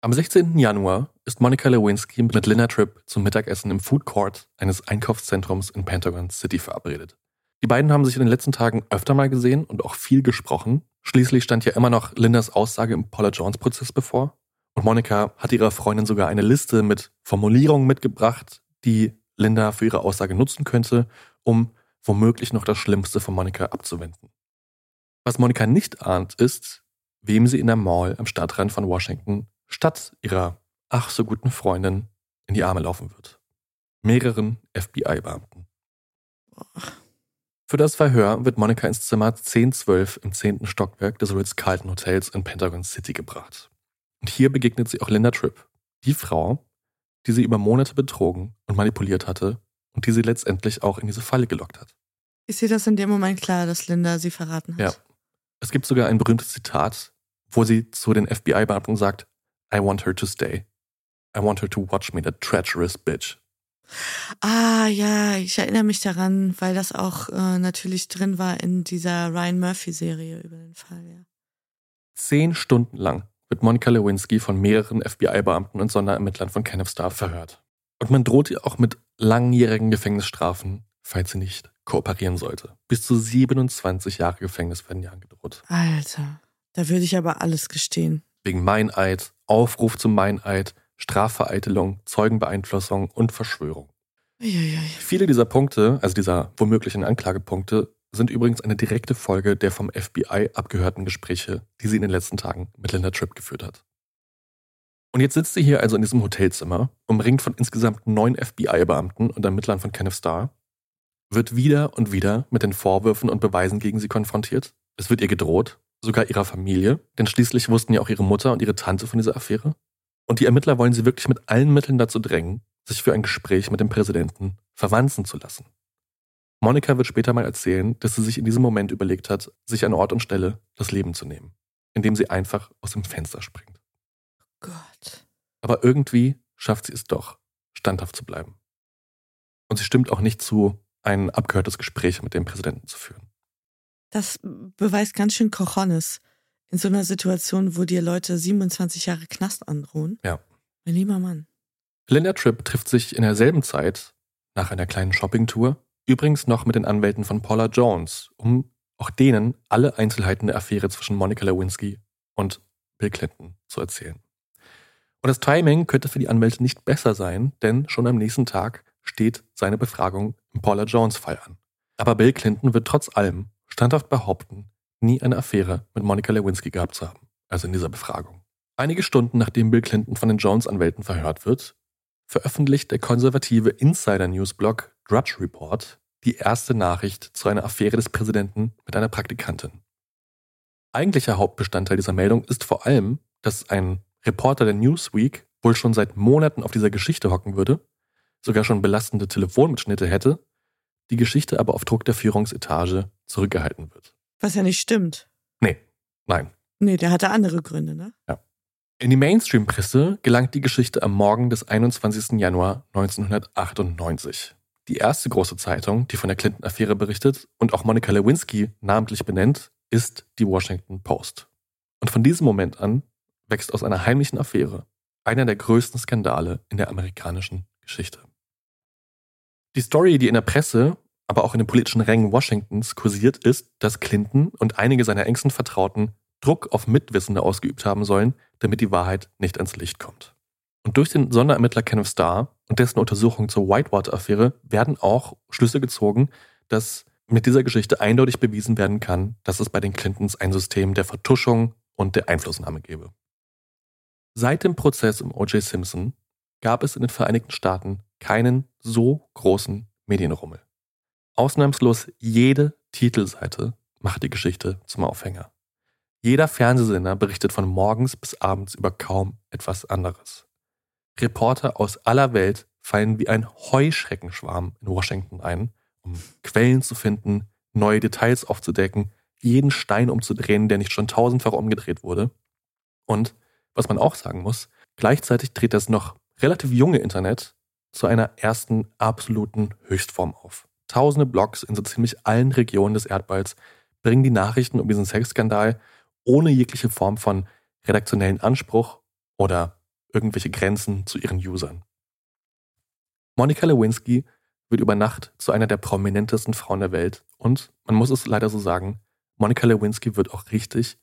Am 16. Januar ist Monica Lewinsky mit Linda Tripp zum Mittagessen im Food Court eines Einkaufszentrums in Pentagon City verabredet. Die beiden haben sich in den letzten Tagen öfter mal gesehen und auch viel gesprochen. Schließlich stand ja immer noch Lindas Aussage im Paula Jones Prozess bevor. Und Monika hat ihrer Freundin sogar eine Liste mit Formulierungen mitgebracht, die Linda für ihre Aussage nutzen könnte, um womöglich noch das Schlimmste von Monika abzuwenden. Was Monika nicht ahnt, ist, wem sie in der Mall am Stadtrand von Washington statt ihrer ach so guten Freundin in die Arme laufen wird. Mehreren FBI-Beamten. Für das Verhör wird Monika ins Zimmer 1012 im 10. Stockwerk des Ritz-Carlton Hotels in Pentagon City gebracht. Und hier begegnet sie auch Linda Tripp, die Frau, die sie über Monate betrogen und manipuliert hatte und die sie letztendlich auch in diese Falle gelockt hat. Ist dir das in dem Moment klar, dass Linda sie verraten hat? Ja. Es gibt sogar ein berühmtes Zitat, wo sie zu den FBI-Beamten sagt, I want her to stay. I want her to watch me, that treacherous bitch. Ah, ja, ich erinnere mich daran, weil das auch äh, natürlich drin war in dieser Ryan Murphy-Serie über den Fall, ja. Zehn Stunden lang wird Monica Lewinsky von mehreren FBI-Beamten und Sonderermittlern von Kenneth Starr verhört. Und man droht ihr auch mit langjährigen Gefängnisstrafen, falls sie nicht kooperieren sollte. Bis zu 27 Jahre Gefängnis werden ihr angedroht. Alter, da würde ich aber alles gestehen. Wegen Meineid, Aufruf zum Meineid, Strafvereitelung, Zeugenbeeinflussung und Verschwörung. Uiuiui. Viele dieser Punkte, also dieser womöglichen Anklagepunkte, sind übrigens eine direkte Folge der vom FBI abgehörten Gespräche, die sie in den letzten Tagen mit Linda Tripp geführt hat. Und jetzt sitzt sie hier also in diesem Hotelzimmer, umringt von insgesamt neun FBI-Beamten und Ermittlern von Kenneth Starr, wird wieder und wieder mit den Vorwürfen und Beweisen gegen sie konfrontiert. Es wird ihr gedroht, sogar ihrer Familie, denn schließlich wussten ja auch ihre Mutter und ihre Tante von dieser Affäre. Und die Ermittler wollen sie wirklich mit allen Mitteln dazu drängen, sich für ein Gespräch mit dem Präsidenten verwanzen zu lassen. Monika wird später mal erzählen, dass sie sich in diesem Moment überlegt hat, sich an Ort und Stelle das Leben zu nehmen, indem sie einfach aus dem Fenster springt. Gott. Aber irgendwie schafft sie es doch, standhaft zu bleiben. Und sie stimmt auch nicht zu, ein abgehörtes Gespräch mit dem Präsidenten zu führen. Das beweist ganz schön Cojones. In so einer Situation, wo dir Leute 27 Jahre Knast androhen. Ja. Mein lieber Mann. Linda Tripp trifft sich in derselben Zeit, nach einer kleinen Shoppingtour, übrigens noch mit den Anwälten von Paula Jones, um auch denen alle Einzelheiten der Affäre zwischen Monica Lewinsky und Bill Clinton zu erzählen. Und das Timing könnte für die Anwälte nicht besser sein, denn schon am nächsten Tag steht seine Befragung im Paula Jones Fall an. Aber Bill Clinton wird trotz allem standhaft behaupten, nie eine Affäre mit Monica Lewinsky gehabt zu haben, also in dieser Befragung. Einige Stunden nachdem Bill Clinton von den Jones-Anwälten verhört wird, veröffentlicht der konservative Insider-Newsblog Drudge Report die erste Nachricht zu einer Affäre des Präsidenten mit einer Praktikantin. Eigentlicher Hauptbestandteil dieser Meldung ist vor allem, dass ein Reporter der Newsweek wohl schon seit Monaten auf dieser Geschichte hocken würde, sogar schon belastende Telefonmitschnitte hätte, die Geschichte aber auf Druck der Führungsetage zurückgehalten wird. Was ja nicht stimmt. Nee, nein. Nee, der hatte andere Gründe, ne? Ja. In die Mainstream-Presse gelangt die Geschichte am Morgen des 21. Januar 1998. Die erste große Zeitung, die von der Clinton-Affäre berichtet und auch Monica Lewinsky namentlich benennt, ist die Washington Post. Und von diesem Moment an wächst aus einer heimlichen Affäre einer der größten Skandale in der amerikanischen Geschichte. Die Story, die in der Presse, aber auch in den politischen Rängen Washingtons kursiert, ist, dass Clinton und einige seiner engsten Vertrauten Druck auf Mitwissende ausgeübt haben sollen, damit die Wahrheit nicht ans Licht kommt. Und durch den Sonderermittler Kenneth Starr und dessen Untersuchung zur Whitewater-Affäre werden auch Schlüsse gezogen, dass mit dieser Geschichte eindeutig bewiesen werden kann, dass es bei den Clintons ein System der Vertuschung und der Einflussnahme gäbe. Seit dem Prozess um O.J. Simpson gab es in den Vereinigten Staaten keinen so großen Medienrummel. Ausnahmslos jede Titelseite macht die Geschichte zum Aufhänger. Jeder Fernsehsender berichtet von morgens bis abends über kaum etwas anderes. Reporter aus aller Welt fallen wie ein Heuschreckenschwarm in Washington ein, um Quellen zu finden, neue Details aufzudecken, jeden Stein umzudrehen, der nicht schon tausendfach umgedreht wurde. Und was man auch sagen muss, gleichzeitig dreht das noch relativ junge Internet zu einer ersten absoluten Höchstform auf. Tausende Blogs in so ziemlich allen Regionen des Erdballs bringen die Nachrichten um diesen Sexskandal ohne jegliche Form von redaktionellen Anspruch oder irgendwelche Grenzen zu ihren Usern. Monica Lewinsky wird über Nacht zu einer der prominentesten Frauen der Welt und, man muss es leider so sagen, Monica Lewinsky wird auch richtig,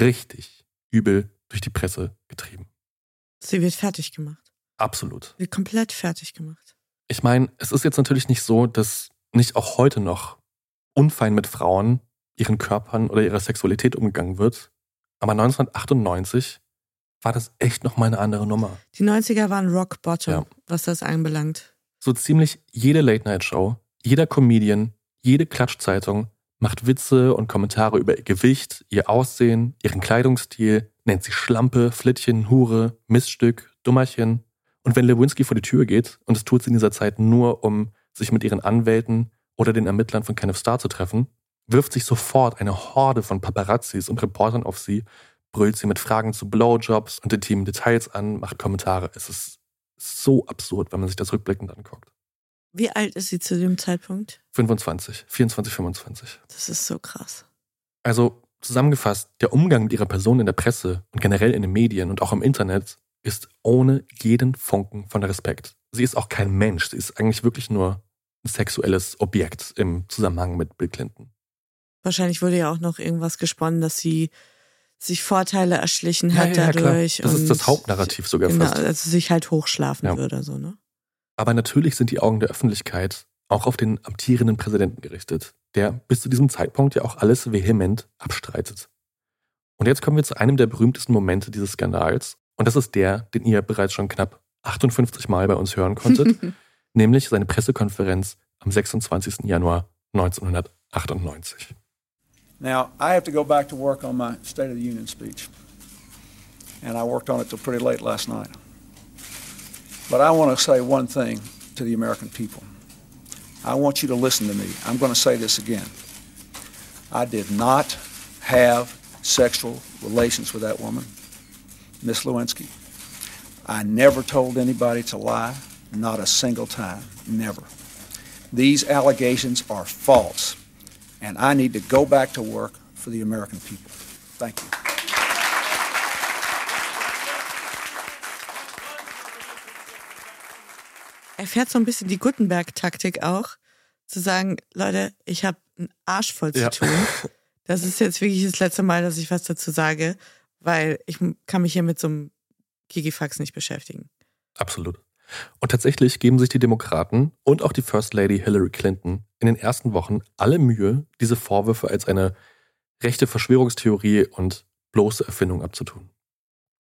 richtig übel durch die Presse getrieben. Sie wird fertig gemacht. Absolut. Wird komplett fertig gemacht. Ich meine, es ist jetzt natürlich nicht so, dass nicht auch heute noch unfein mit Frauen, ihren Körpern oder ihrer Sexualität umgegangen wird. Aber 1998 war das echt nochmal eine andere Nummer. Die 90er waren Rock Bottom, ja. was das anbelangt. So ziemlich jede Late-Night-Show, jeder Comedian, jede Klatschzeitung macht Witze und Kommentare über ihr Gewicht, ihr Aussehen, ihren Kleidungsstil, nennt sie Schlampe, Flittchen, Hure, Miststück, Dummerchen. Und wenn Lewinsky vor die Tür geht, und es tut sie in dieser Zeit nur, um sich mit ihren Anwälten oder den Ermittlern von Kenneth Starr zu treffen, wirft sich sofort eine Horde von Paparazzis und Reportern auf sie, brüllt sie mit Fragen zu Blowjobs und intimen Details an, macht Kommentare. Es ist so absurd, wenn man sich das rückblickend anguckt. Wie alt ist sie zu dem Zeitpunkt? 25, 24, 25. Das ist so krass. Also Zusammengefasst, der Umgang mit ihrer Person in der Presse und generell in den Medien und auch im Internet ist ohne jeden Funken von Respekt. Sie ist auch kein Mensch, sie ist eigentlich wirklich nur sexuelles Objekt im Zusammenhang mit Bill Clinton. Wahrscheinlich wurde ja auch noch irgendwas gesponnen, dass sie sich Vorteile erschlichen hat ja, ja, dadurch. Klar. Das ist das Hauptnarrativ sogar genau, fast. Also sich halt hochschlafen ja. würde, so, ne? Aber natürlich sind die Augen der Öffentlichkeit auch auf den amtierenden Präsidenten gerichtet der bis zu diesem Zeitpunkt ja auch alles vehement abstreitet. Und jetzt kommen wir zu einem der berühmtesten Momente dieses Skandals. Und das ist der, den ihr bereits schon knapp 58 Mal bei uns hören konntet, *laughs* nämlich seine Pressekonferenz am 26. Januar 1998. Now, I have to go back to work on my State of the Union speech. And I worked on it till pretty late last night. But I want to say one thing to the American people. I want you to listen to me. I'm going to say this again. I did not have sexual relations with that woman, Miss Lewinsky. I never told anybody to lie, not a single time, never. These allegations are false, and I need to go back to work for the American people. Thank you. Er fährt so ein bisschen die Gutenberg-Taktik auch, zu sagen, Leute, ich habe einen Arsch voll zu ja. tun. Das ist jetzt wirklich das letzte Mal, dass ich was dazu sage, weil ich kann mich hier mit so einem Kikifax nicht beschäftigen. Absolut. Und tatsächlich geben sich die Demokraten und auch die First Lady Hillary Clinton in den ersten Wochen alle Mühe, diese Vorwürfe als eine rechte Verschwörungstheorie und bloße Erfindung abzutun.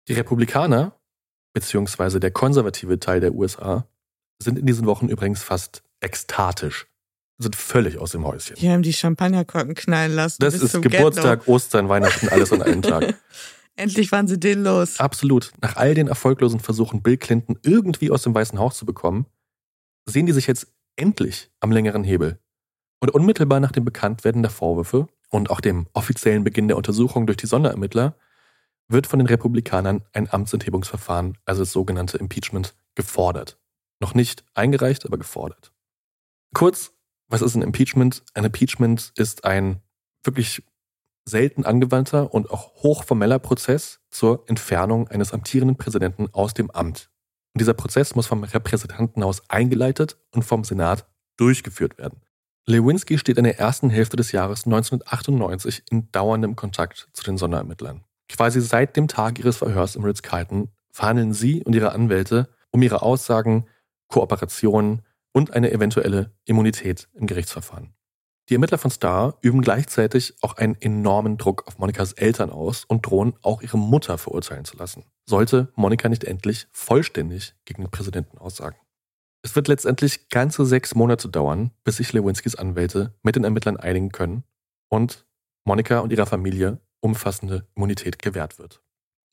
Die Republikaner, beziehungsweise der konservative Teil der USA, sind in diesen Wochen übrigens fast ekstatisch, sind völlig aus dem Häuschen. Die haben die Champagnerkorken knallen lassen. Das ist Geburtstag. Ostern, Weihnachten, alles an einem Tag. *laughs* Endlich waren sie den los. Absolut. Nach all den erfolglosen Versuchen, Bill Clinton irgendwie aus dem Weißen Haus zu bekommen, sehen die sich jetzt endlich am längeren Hebel. Und unmittelbar nach dem Bekanntwerden der Vorwürfe und auch dem offiziellen Beginn der Untersuchung durch die Sonderermittler wird von den Republikanern ein Amtsenthebungsverfahren, also das sogenannte Impeachment, gefordert. Noch nicht eingereicht, aber gefordert. Kurz, was ist ein Impeachment? Ein Impeachment ist ein wirklich selten angewandter und auch hochformeller Prozess zur Entfernung eines amtierenden Präsidenten aus dem Amt. Und dieser Prozess muss vom Repräsentantenhaus eingeleitet und vom Senat durchgeführt werden. Lewinsky steht in der ersten Hälfte des Jahres 1998 in dauerndem Kontakt zu den Sonderermittlern. Quasi seit dem Tag ihres Verhörs im Ritz-Carlton verhandeln sie und ihre Anwälte um ihre Aussagen, Kooperationen und eine eventuelle Immunität im Gerichtsverfahren. Die Ermittler von Starr üben gleichzeitig auch einen enormen Druck auf Monikas Eltern aus und drohen auch ihre Mutter verurteilen zu lassen. Sollte Monika nicht endlich vollständig gegen den Präsidenten aussagen. Es wird letztendlich ganze sechs Monate dauern, bis sich Lewinskys Anwälte mit den Ermittlern einigen können und Monika und ihrer Familie umfassende Immunität gewährt wird.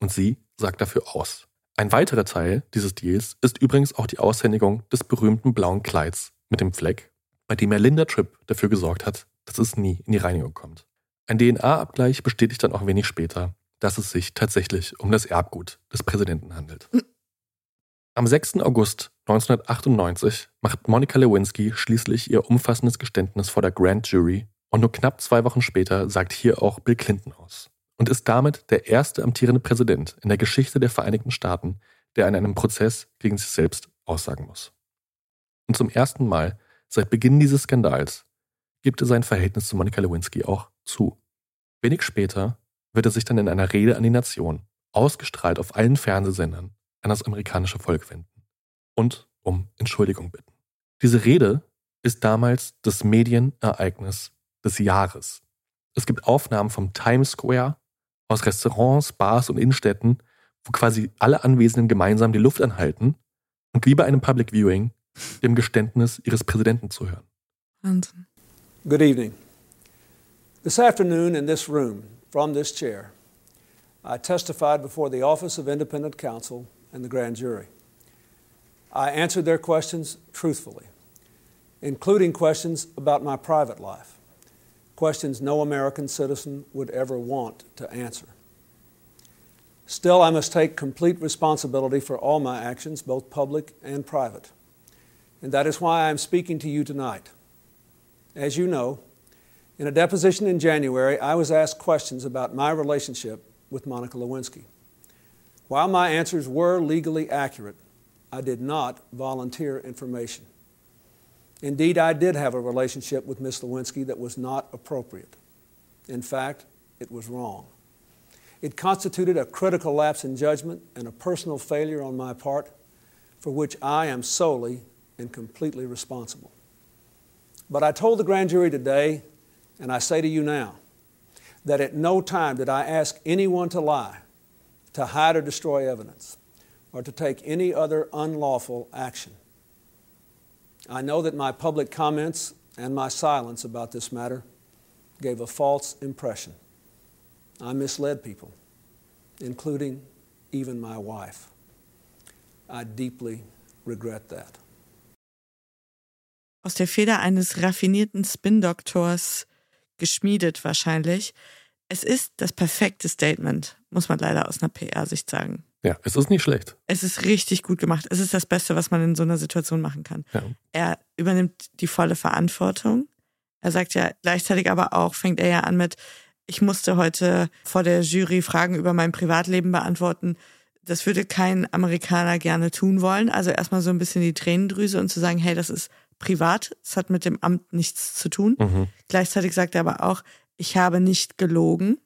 Und sie sagt dafür aus. Ein weiterer Teil dieses Deals ist übrigens auch die Aushändigung des berühmten blauen Kleids mit dem Fleck, bei dem er Linda Tripp dafür gesorgt hat, dass es nie in die Reinigung kommt. Ein DNA-Abgleich bestätigt dann auch wenig später, dass es sich tatsächlich um das Erbgut des Präsidenten handelt. Am 6. August 1998 macht Monica Lewinsky schließlich ihr umfassendes Geständnis vor der Grand Jury und nur knapp zwei Wochen später sagt hier auch Bill Clinton aus und ist damit der erste amtierende Präsident in der Geschichte der Vereinigten Staaten, der in einem Prozess gegen sich selbst aussagen muss. Und zum ersten Mal seit Beginn dieses Skandals gibt er sein Verhältnis zu Monica Lewinsky auch zu. Wenig später wird er sich dann in einer Rede an die Nation, ausgestrahlt auf allen Fernsehsendern, an das amerikanische Volk wenden und um Entschuldigung bitten. Diese Rede ist damals das Medienereignis des Jahres. Es gibt Aufnahmen vom Times Square, aus Restaurants, Bars und Innenstädten, wo quasi alle Anwesenden gemeinsam die Luft anhalten und wie bei einem Public Viewing dem Geständnis ihres Präsidenten zuhören. Wahnsinn. Good evening. This afternoon, in this room, from this chair, I testified before the Office of Independent Counsel and the grand jury. I answered their questions truthfully, including questions about my private life, questions no American citizen would ever want to answer. Still, I must take complete responsibility for all my actions, both public and private. And that is why I am speaking to you tonight. As you know, in a deposition in January, I was asked questions about my relationship with Monica Lewinsky. While my answers were legally accurate, I did not volunteer information. Indeed, I did have a relationship with Miss Lewinsky that was not appropriate. In fact, it was wrong. It constituted a critical lapse in judgment and a personal failure on my part for which I am solely and completely responsible. But I told the grand jury today, and I say to you now, that at no time did I ask anyone to lie, to hide or destroy evidence, or to take any other unlawful action. I know that my public comments and my silence about this matter gave a false impression. I misled people, including even my wife. I deeply regret that. Aus der Feder eines raffinierten Spin-Doktors geschmiedet wahrscheinlich. Es ist das perfekte Statement, muss man leider aus einer PR-Sicht sagen. Ja, es ist nicht schlecht. Es ist richtig gut gemacht. Es ist das Beste, was man in so einer Situation machen kann. Ja. Er übernimmt die volle Verantwortung. Er sagt ja gleichzeitig aber auch, fängt er ja an mit, ich musste heute vor der Jury Fragen über mein Privatleben beantworten. Das würde kein Amerikaner gerne tun wollen. Also erstmal so ein bisschen die Tränendrüse und zu sagen, hey, das ist privat, es hat mit dem Amt nichts zu tun. Mhm. Gleichzeitig sagt er aber auch, ich habe nicht gelogen.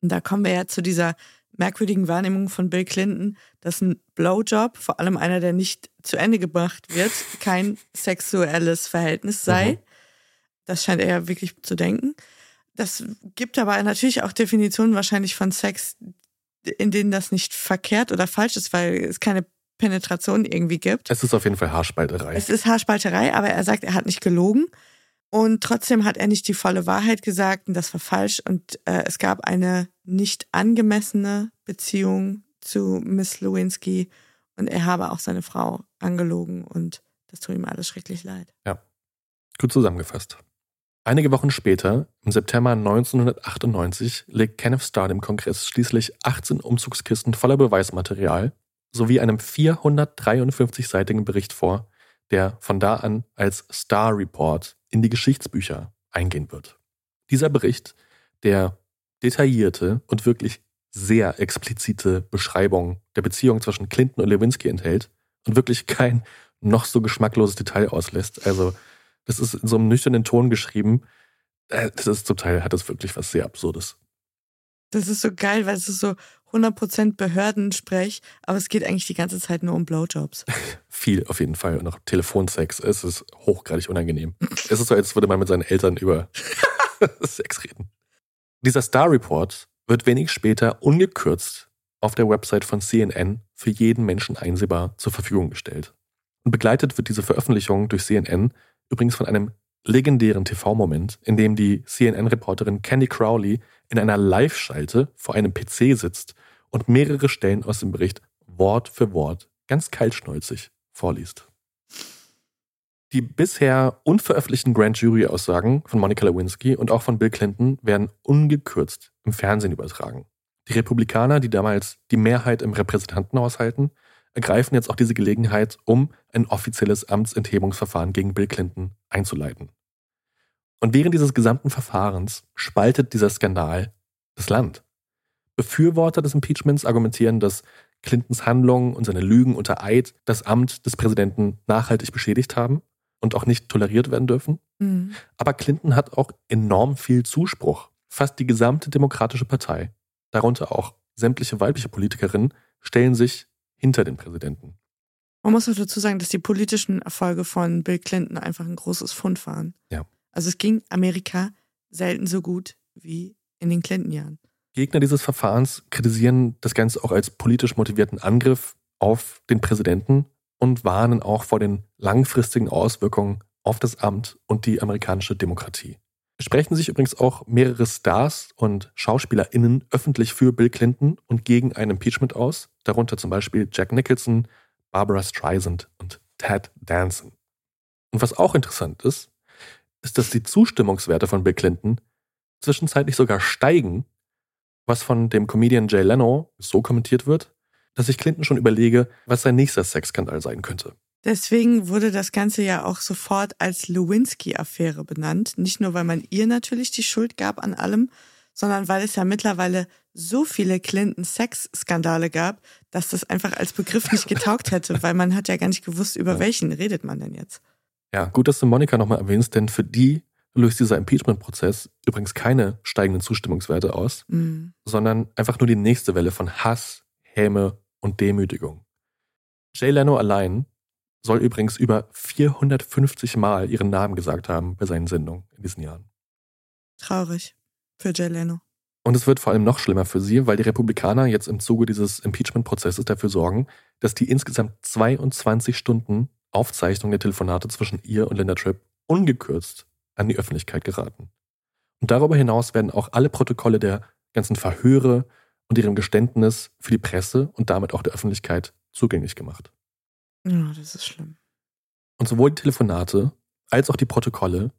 Und da kommen wir ja zu dieser merkwürdigen Wahrnehmung von Bill Clinton, dass ein Blowjob, vor allem einer, der nicht zu Ende gebracht wird, *laughs* kein sexuelles Verhältnis sei. Mhm. Das scheint er ja wirklich zu denken. Das gibt aber natürlich auch Definitionen wahrscheinlich von Sex, in denen das nicht verkehrt oder falsch ist, weil es keine Penetration irgendwie gibt. Es ist auf jeden Fall Haarspalterei. Es ist Haarspalterei, aber er sagt, er hat nicht gelogen. Und trotzdem hat er nicht die volle Wahrheit gesagt und das war falsch. Und äh, es gab eine nicht angemessene Beziehung zu Miss Lewinsky und er habe auch seine Frau angelogen und das tut ihm alles schrecklich leid. Ja, gut zusammengefasst. Einige Wochen später, im September 1998, legt Kenneth Starr dem Kongress schließlich 18 Umzugskisten voller Beweismaterial sowie einem 453-seitigen Bericht vor, der von da an als Star Report in die Geschichtsbücher eingehen wird. Dieser Bericht, der detaillierte und wirklich sehr explizite Beschreibung der Beziehung zwischen Clinton und Lewinsky enthält und wirklich kein noch so geschmackloses Detail auslässt. Also, das ist in so einem nüchternen Ton geschrieben. Äh, das ist zum Teil, hat das wirklich was sehr Absurdes. Das ist so geil, weil es ist so 100% Behördensprech, aber es geht eigentlich die ganze Zeit nur um Blowjobs. *laughs* Viel auf jeden Fall und auch Telefonsex. Es ist hochgradig unangenehm. es ist so, als würde man mit seinen Eltern über *laughs* Sex reden. Dieser Star Report wird wenig später ungekürzt auf der Website von CNN für jeden Menschen einsehbar zur Verfügung gestellt. Und begleitet wird diese Veröffentlichung durch CNN übrigens von einem legendären TV-Moment, in dem die CNN-Reporterin Candy Crowley in einer Live-Schalte vor einem PC sitzt und mehrere Stellen aus dem Bericht Wort für Wort ganz kaltschnäuzig vorliest. Die bisher unveröffentlichten Grand Jury-Aussagen von Monica Lewinsky und auch von Bill Clinton werden ungekürzt im Fernsehen übertragen. Die Republikaner, die damals die Mehrheit im Repräsentantenhaus halten, ergreifen jetzt auch diese Gelegenheit, um ein offizielles Amtsenthebungsverfahren gegen Bill Clinton einzuleiten. Und während dieses gesamten Verfahrens spaltet dieser Skandal das Land. Befürworter des Impeachments argumentieren, dass Clintons Handlungen und seine Lügen unter Eid das Amt des Präsidenten nachhaltig beschädigt haben und auch nicht toleriert werden dürfen. Mhm. Aber Clinton hat auch enorm viel Zuspruch. Fast die gesamte Demokratische Partei, darunter auch sämtliche weibliche Politikerinnen, stellen sich hinter den Präsidenten. Man muss auch dazu sagen, dass die politischen Erfolge von Bill Clinton einfach ein großes Fund waren. Ja. Also es ging Amerika selten so gut wie in den Clinton-Jahren. Gegner dieses Verfahrens kritisieren das Ganze auch als politisch motivierten Angriff auf den Präsidenten und warnen auch vor den langfristigen Auswirkungen auf das Amt und die amerikanische Demokratie. Es sprechen sich übrigens auch mehrere Stars und SchauspielerInnen öffentlich für Bill Clinton und gegen ein Impeachment aus, darunter zum Beispiel Jack Nicholson, Barbara Streisand und Ted Danson. Und was auch interessant ist, ist, dass die Zustimmungswerte von Bill Clinton zwischenzeitlich sogar steigen, was von dem Comedian Jay Leno so kommentiert wird, dass ich Clinton schon überlege, was sein nächster Sexskandal sein könnte. Deswegen wurde das Ganze ja auch sofort als Lewinsky-Affäre benannt. Nicht nur, weil man ihr natürlich die Schuld gab an allem, sondern weil es ja mittlerweile so viele Clinton-Sex-Skandale gab, dass das einfach als Begriff nicht getaugt hätte, *laughs* weil man hat ja gar nicht gewusst, über welchen redet man denn jetzt. Ja, gut, dass du Monika nochmal erwähnst, denn für die löst dieser Impeachment-Prozess übrigens keine steigenden Zustimmungswerte aus, mhm. sondern einfach nur die nächste Welle von Hass, Häme und Demütigung. Jay Leno allein soll übrigens über 450 Mal ihren Namen gesagt haben bei seinen Sendungen in diesen Jahren. Traurig für Jay Leno. Und es wird vor allem noch schlimmer für sie, weil die Republikaner jetzt im Zuge dieses Impeachment-Prozesses dafür sorgen, dass die insgesamt 22 Stunden Aufzeichnung der Telefonate zwischen ihr und Linda Tripp ungekürzt an die Öffentlichkeit geraten. Und darüber hinaus werden auch alle Protokolle der ganzen Verhöre und ihrem Geständnis für die Presse und damit auch der Öffentlichkeit zugänglich gemacht. Ja, das ist schlimm. Und sowohl die Telefonate als auch die Protokolle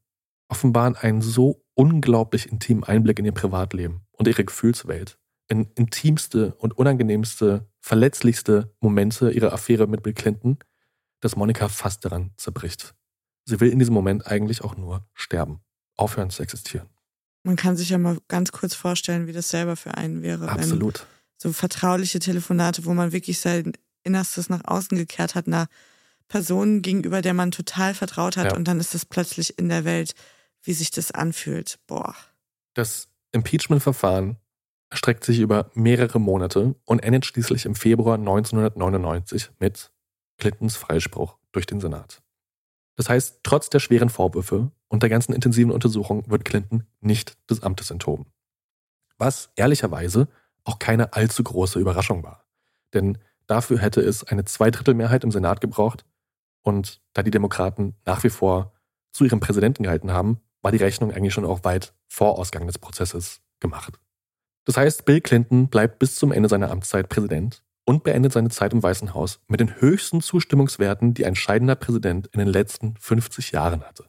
offenbaren einen so unglaublich intimen Einblick in ihr Privatleben und ihre Gefühlswelt, in intimste und unangenehmste, verletzlichste Momente ihrer Affäre mit Bill Clinton, dass Monika fast daran zerbricht. Sie will in diesem Moment eigentlich auch nur sterben, aufhören zu existieren. Man kann sich ja mal ganz kurz vorstellen, wie das selber für einen wäre. Absolut. so vertrauliche Telefonate, wo man wirklich sein Innerstes nach außen gekehrt hat, einer Person gegenüber, der man total vertraut hat, ja. und dann ist es plötzlich in der Welt, wie sich das anfühlt. Boah. Das Impeachment-Verfahren erstreckt sich über mehrere Monate und endet schließlich im Februar 1999 mit Clintons Freispruch durch den Senat. Das heißt, trotz der schweren Vorwürfe und der ganzen intensiven Untersuchung wird Clinton nicht des Amtes enthoben. Was ehrlicherweise auch keine allzu große Überraschung war. Denn dafür hätte es eine Zweidrittelmehrheit im Senat gebraucht und da die Demokraten nach wie vor zu ihrem Präsidenten gehalten haben, war die Rechnung eigentlich schon auch weit vor Ausgang des Prozesses gemacht. Das heißt, Bill Clinton bleibt bis zum Ende seiner Amtszeit Präsident und beendet seine Zeit im Weißen Haus mit den höchsten Zustimmungswerten, die ein scheidender Präsident in den letzten 50 Jahren hatte.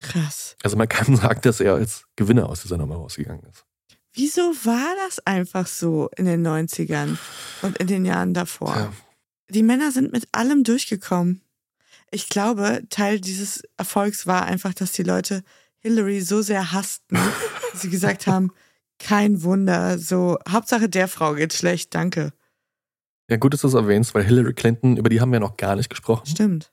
Krass. Also man kann sagen, dass er als Gewinner aus dieser Nummer rausgegangen ist. Wieso war das einfach so in den 90ern und in den Jahren davor? Ja. Die Männer sind mit allem durchgekommen. Ich glaube, Teil dieses Erfolgs war einfach, dass die Leute Hillary so sehr hassten, dass *laughs* sie gesagt haben, kein Wunder, so Hauptsache der Frau geht schlecht, danke. Ja, gut, dass du es erwähnst, weil Hillary Clinton, über die haben wir noch gar nicht gesprochen. Stimmt.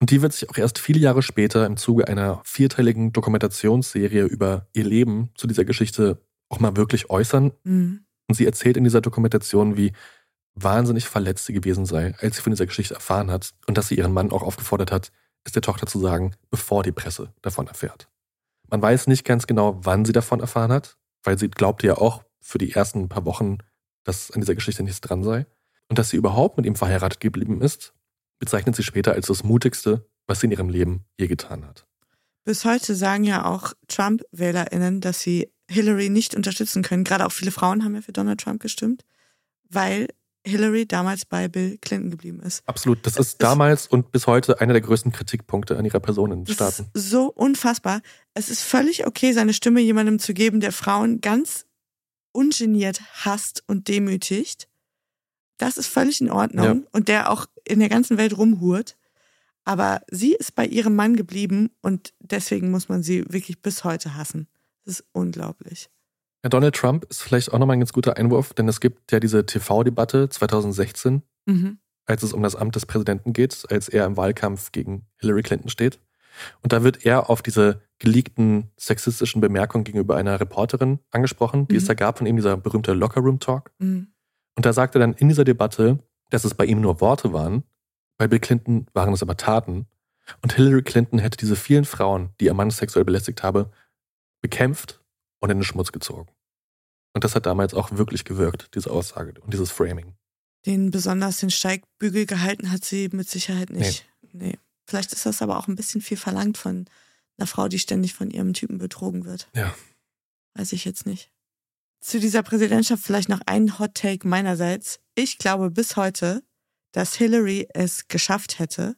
Und die wird sich auch erst viele Jahre später im Zuge einer vierteiligen Dokumentationsserie über ihr Leben zu dieser Geschichte auch mal wirklich äußern. Mhm. Und sie erzählt in dieser Dokumentation, wie wahnsinnig verletzt sie gewesen sei, als sie von dieser Geschichte erfahren hat und dass sie ihren Mann auch aufgefordert hat, es der Tochter zu sagen, bevor die Presse davon erfährt. Man weiß nicht ganz genau, wann sie davon erfahren hat, weil sie glaubte ja auch für die ersten paar Wochen, dass an dieser Geschichte nichts dran sei. Und dass sie überhaupt mit ihm verheiratet geblieben ist, bezeichnet sie später als das Mutigste, was sie in ihrem Leben je getan hat. Bis heute sagen ja auch Trump-WählerInnen, dass sie Hillary nicht unterstützen können. Gerade auch viele Frauen haben ja für Donald Trump gestimmt, weil Hillary damals bei Bill Clinton geblieben ist. Absolut. Das ist damals und bis heute einer der größten Kritikpunkte an ihrer Person in den Staaten. ist so unfassbar. Es ist völlig okay, seine Stimme jemandem zu geben, der Frauen ganz ungeniert hasst und demütigt. Das ist völlig in Ordnung Ja. und der auch in der ganzen Welt rumhurt. Aber sie ist bei ihrem Mann geblieben und deswegen muss man sie wirklich bis heute hassen. Das ist unglaublich. Ja, Donald Trump ist vielleicht auch nochmal ein ganz guter Einwurf, denn es gibt ja diese TV-Debatte 2016, Mhm. als es um das Amt des Präsidenten geht, als er im Wahlkampf gegen Hillary Clinton steht. Und da wird er auf diese geleakten sexistischen Bemerkungen gegenüber einer Reporterin angesprochen, die es Mhm. da gab, von ihm dieser berühmte Locker-Room-Talk. Mhm. Und da sagt er dann in dieser Debatte, dass es bei ihm nur Worte waren, bei Bill Clinton waren es aber Taten. Und Hillary Clinton hätte diese vielen Frauen, die ihr Mann sexuell belästigt habe, bekämpft und in den Schmutz gezogen. Und das hat damals auch wirklich gewirkt, diese Aussage und dieses Framing. Den besonders den Steigbügel gehalten hat sie mit Sicherheit nicht. Nee. Vielleicht ist das aber auch ein bisschen viel verlangt von einer Frau, die ständig von ihrem Typen betrogen wird. Ja. Weiß ich jetzt nicht. Zu dieser Präsidentschaft vielleicht noch ein Hot Take meinerseits. Ich glaube bis heute, dass Hillary es geschafft hätte,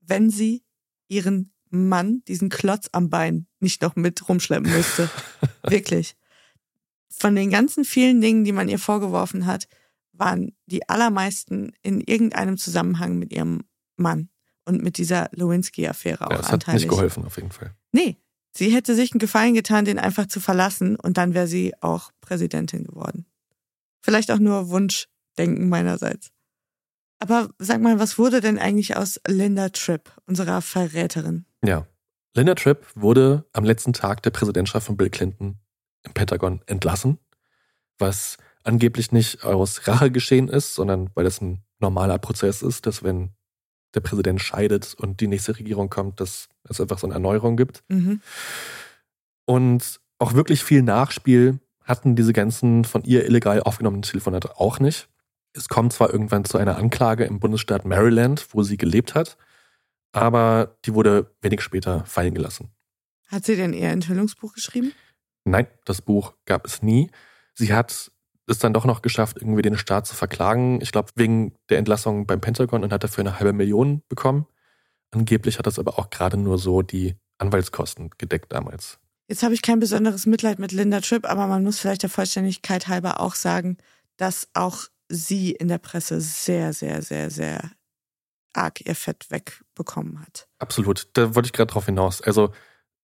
wenn sie ihren Mann, diesen Klotz am Bein, nicht noch mit rumschleppen müsste. *laughs* Wirklich. Von den ganzen vielen Dingen, die man ihr vorgeworfen hat, waren die allermeisten in irgendeinem Zusammenhang mit ihrem Mann und mit dieser Lewinsky-Affäre auch ja, hat anteilig. nicht geholfen, auf jeden Fall. Nee, sie hätte sich einen Gefallen getan, den einfach zu verlassen und dann wäre sie auch Präsidentin geworden. Vielleicht auch nur Wunschdenken meinerseits. Aber sag mal, was wurde denn eigentlich aus Linda Tripp, unserer Verräterin? Ja. Linda Tripp wurde am letzten Tag der Präsidentschaft von Bill Clinton im Pentagon entlassen, was angeblich nicht aus Rache geschehen ist, sondern weil das ein normaler Prozess ist, dass wenn der Präsident scheidet und die nächste Regierung kommt, dass es einfach so eine Erneuerung gibt. Mhm. Und auch wirklich viel Nachspiel hatten diese ganzen von ihr illegal aufgenommenen Telefonate auch nicht. Es kommt zwar irgendwann zu einer Anklage im Bundesstaat Maryland, wo sie gelebt hat, aber die wurde wenig später fallen gelassen. Hat sie denn ihr Enthüllungsbuch geschrieben? Nein, das Buch gab es nie. Sie hat es dann doch noch geschafft, irgendwie den Staat zu verklagen. Ich glaube, wegen der Entlassung beim Pentagon und hat dafür eine halbe Million bekommen. Angeblich hat das aber auch gerade nur so die Anwaltskosten gedeckt damals. Jetzt habe ich kein besonderes Mitleid mit Linda Tripp, aber man muss vielleicht der Vollständigkeit halber auch sagen, dass auch sie in der Presse sehr, sehr, sehr, sehr arg ihr Fett wegbekommen hat. Absolut, da wollte ich gerade drauf hinaus. Also,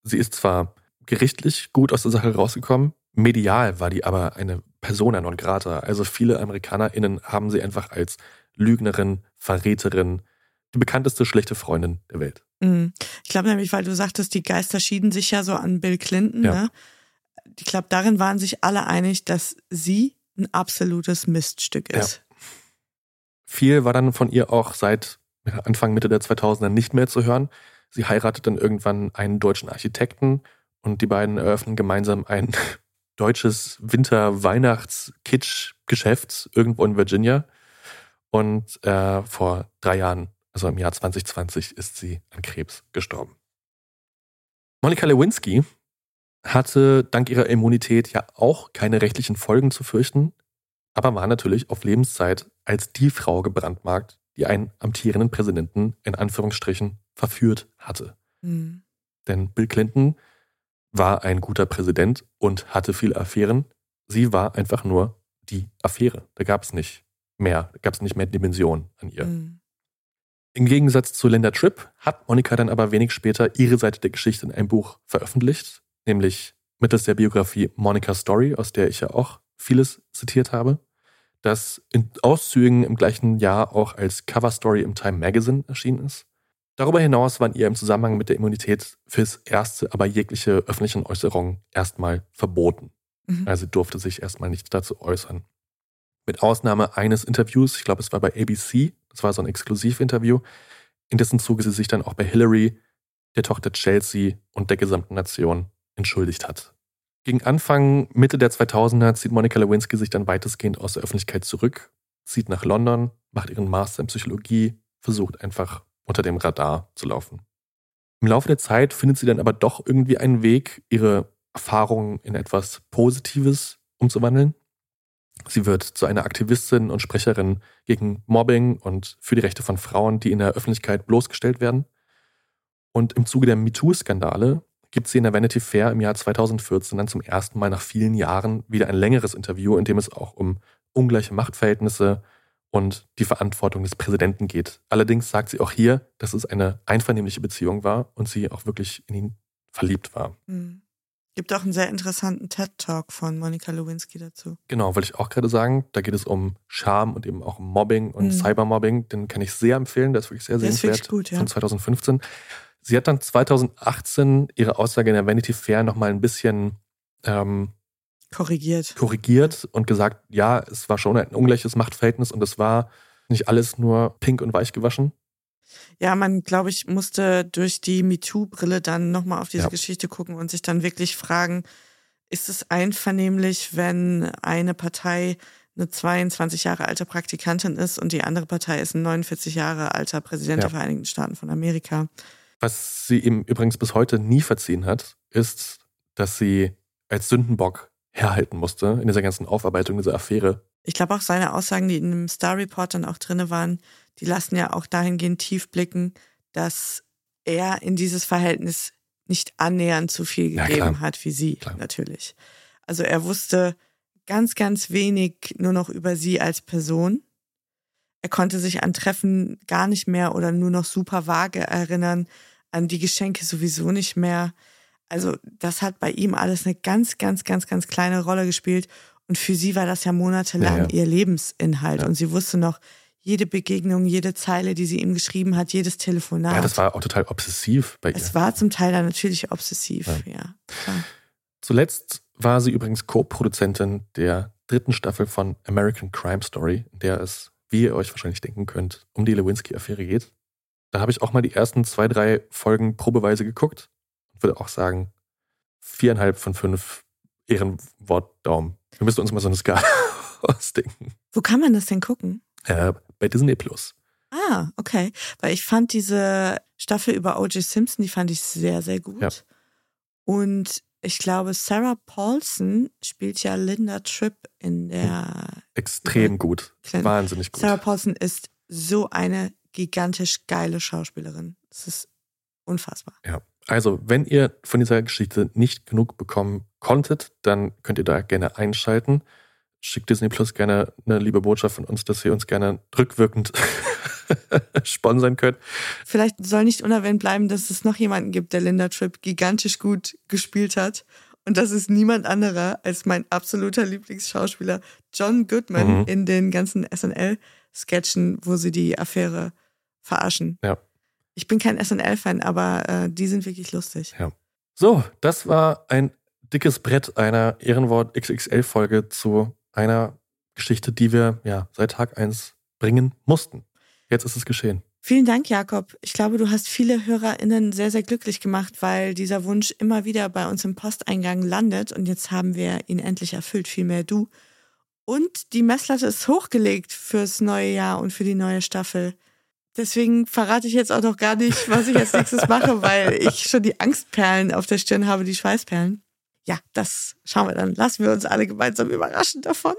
sie ist zwar gerichtlich gut aus der Sache rausgekommen, medial war die aber eine Persona non grata. Also viele AmerikanerInnen haben sie einfach als Lügnerin, Verräterin, die bekannteste schlechte Freundin der Welt. Mhm. Ich glaube nämlich, weil du sagtest, die Geister schieden sich ja so an Bill Clinton. Ja. Ne? Ich glaube, darin waren sich alle einig, dass sie ein absolutes Miststück Ja. ist. Viel war dann von ihr auch seit ja, Anfang, Mitte der 2000er nicht mehr zu hören. Sie heiratet dann irgendwann einen deutschen Architekten und die beiden eröffnen gemeinsam ein deutsches Winter-Weihnachts-Kitsch-Geschäft irgendwo in Virginia. Und äh, vor drei Jahren, also im Jahr 2020, ist sie an Krebs gestorben. Monika Lewinsky hatte dank ihrer Immunität ja auch keine rechtlichen Folgen zu fürchten, aber war natürlich auf Lebenszeit als die Frau gebrandmarkt, die einen amtierenden Präsidenten in Anführungsstrichen verführt hatte. Mhm. Denn Bill Clinton war ein guter Präsident und hatte viele Affären. Sie war einfach nur die Affäre. Da gab es nicht mehr, da gab es nicht mehr Dimension an ihr. Mhm. Im Gegensatz zu Linda Tripp hat Monika dann aber wenig später ihre Seite der Geschichte in einem Buch veröffentlicht, nämlich mittels der Biografie Monica Story, aus der ich ja auch vieles zitiert habe, das in Auszügen im gleichen Jahr auch als Coverstory im Time Magazine erschienen ist. Darüber hinaus waren ihr im Zusammenhang mit der Immunität fürs erste aber jegliche öffentlichen Äußerungen erstmal verboten. Mhm. Also durfte sich erstmal nicht dazu äußern. Mit Ausnahme eines Interviews, ich glaube es war bei ABC, das war so ein Exklusivinterview, in dessen Zuge sie sich dann auch bei Hillary, der Tochter Chelsea und der gesamten Nation entschuldigt hat. Gegen Anfang, Mitte der 2000er zieht Monica Lewinsky sich dann weitestgehend aus der Öffentlichkeit zurück, zieht nach London, macht ihren Master in Psychologie, versucht einfach unter dem Radar zu laufen. Im Laufe der Zeit findet sie dann aber doch irgendwie einen Weg, ihre Erfahrungen in etwas Positives umzuwandeln. Sie wird zu einer Aktivistin und Sprecherin gegen Mobbing und für die Rechte von Frauen, die in der Öffentlichkeit bloßgestellt werden. Und im Zuge der MeToo-Skandale gibt sie in der Vanity Fair im Jahr 2014 dann zum ersten Mal nach vielen Jahren wieder ein längeres Interview, in dem es auch um ungleiche Machtverhältnisse und die Verantwortung des Präsidenten geht. Allerdings sagt sie auch hier, dass es eine einvernehmliche Beziehung war und sie auch wirklich in ihn verliebt war. Mhm. Gibt auch einen sehr interessanten TED-Talk von Monika Lewinsky dazu. Genau, wollte ich auch gerade sagen. Da geht es um Scham und eben auch um Mobbing und mhm. Cybermobbing. Den kann ich sehr empfehlen. Der ist wirklich sehr der sehenswert. Gut, ja. Von 2015. Sie hat dann 2018 ihre Aussage in der Vanity Fair nochmal ein bisschen ähm, korrigiert. korrigiert und gesagt, ja, es war schon ein ungleiches Machtverhältnis und es war nicht alles nur pink und weich gewaschen. Ja, man, glaube ich, musste durch die MeToo-Brille dann nochmal auf diese ja. Geschichte gucken und sich dann wirklich fragen, ist es einvernehmlich, wenn eine Partei eine 22 Jahre alte Praktikantin ist und die andere Partei ist ein 49 Jahre alter Präsident ja. der Vereinigten Staaten von Amerika? Was sie ihm übrigens bis heute nie verziehen hat, ist, dass sie als Sündenbock herhalten musste in dieser ganzen Aufarbeitung dieser Affäre. Ich glaube auch seine Aussagen, die in dem Star Report dann auch drinne waren, die lassen ja auch dahingehend tief blicken, dass er in dieses Verhältnis nicht annähernd so viel gegeben ja, hat wie sie, klar. natürlich. Also er wusste ganz, ganz wenig nur noch über sie als Person. Er konnte sich an Treffen gar nicht mehr oder nur noch super vage erinnern, an die Geschenke sowieso nicht mehr. Also das hat bei ihm alles eine ganz, ganz, ganz, ganz kleine Rolle gespielt. Und für sie war das ja monatelang ja, ja. ihr Lebensinhalt. Ja. Und sie wusste noch, jede Begegnung, jede Zeile, die sie ihm geschrieben hat, jedes Telefonat. Ja, das war auch total obsessiv bei ihr. Es war zum Teil dann natürlich obsessiv, ja. Zuletzt war sie übrigens Co-Produzentin der dritten Staffel von American Crime Story, in der es, wie ihr euch wahrscheinlich denken könnt, um die Lewinsky-Affäre geht. Da habe ich auch mal die ersten zwei, drei Folgen probeweise geguckt würde auch sagen, viereinhalb von fünf Ehrenwort-Daumen. Wir müssen uns mal so eine Skala *laughs* ausdenken. Wo kann man das denn gucken? Äh, bei Disney Plus. Ah, okay. Weil ich fand diese Staffel über O.J. Simpson, die fand ich sehr, sehr gut. Ja. Und ich glaube, Sarah Paulson spielt ja Linda Tripp in der. Extrem gut. Clint. Wahnsinnig gut. Sarah Paulson ist so eine gigantisch geile Schauspielerin. Das ist unfassbar. Ja. Also, wenn ihr von dieser Geschichte nicht genug bekommen konntet, dann könnt ihr da gerne einschalten schickt Disney Plus gerne eine liebe Botschaft von uns, dass ihr uns gerne rückwirkend *laughs* sponsern könnt. Vielleicht soll nicht unerwähnt bleiben, dass es noch jemanden gibt, der Linda Tripp gigantisch gut gespielt hat. Und das ist niemand anderer als mein absoluter Lieblingsschauspieler John Goodman mhm. in den ganzen SNL-Sketchen, wo sie die Affäre verarschen. Ja. Ich bin kein SNL-Fan, aber äh, die sind wirklich lustig. Ja. So, das war ein dickes Brett einer Ehrenwort XXL-Folge zu einer Geschichte, die wir ja seit Tag eins bringen mussten. Jetzt ist es geschehen. Vielen Dank, Jakob. Ich glaube, du hast viele HörerInnen sehr, sehr glücklich gemacht, weil dieser Wunsch immer wieder bei uns im Posteingang landet und jetzt haben wir ihn endlich erfüllt, vielmehr du. Und die Messlatte ist hochgelegt fürs neue Jahr und für die neue Staffel. Deswegen verrate ich jetzt auch noch gar nicht, was ich als nächstes mache, *laughs* weil ich schon die Angstperlen auf der Stirn habe, die Schweißperlen. Ja, das schauen wir dann. Lassen wir uns alle gemeinsam überraschen davon.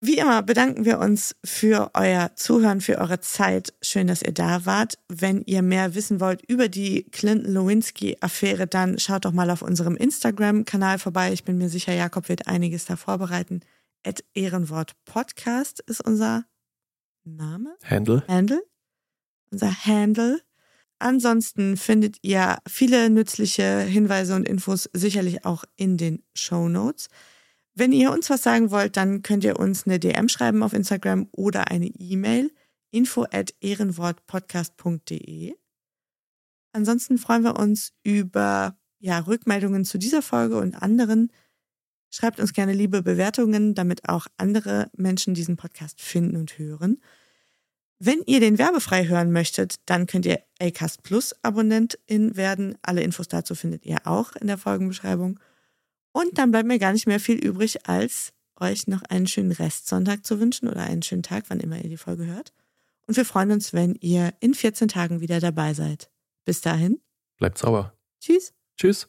Wie immer bedanken wir uns für euer Zuhören, für eure Zeit. Schön, dass ihr da wart. Wenn ihr mehr wissen wollt über die Clinton-Lewinsky-Affäre, dann schaut doch mal auf unserem Instagram-Kanal vorbei. Ich bin mir sicher, Jakob wird einiges da vorbereiten. At Ehrenwort Podcast ist unser Name. Handle. Handle unser Handle. Ansonsten findet ihr viele nützliche Hinweise und Infos sicherlich auch in den Show Notes. Wenn ihr uns was sagen wollt, dann könnt ihr uns eine DM schreiben auf Instagram oder eine E-Mail info at ehrenwortpodcast.de. Ansonsten freuen wir uns über ja, Rückmeldungen zu dieser Folge und anderen. Schreibt uns gerne liebe Bewertungen, damit auch andere Menschen diesen Podcast finden und hören. Wenn ihr den werbefrei hören möchtet, dann könnt ihr Acast Plus Abonnentin werden. Alle Infos dazu findet ihr auch in der Folgenbeschreibung. Und dann bleibt mir gar nicht mehr viel übrig, als euch noch einen schönen Restsonntag zu wünschen oder einen schönen Tag, wann immer ihr die Folge hört. Und wir freuen uns, wenn ihr in 14 Tagen wieder dabei seid. Bis dahin. Bleibt sauber. Tschüss. Tschüss.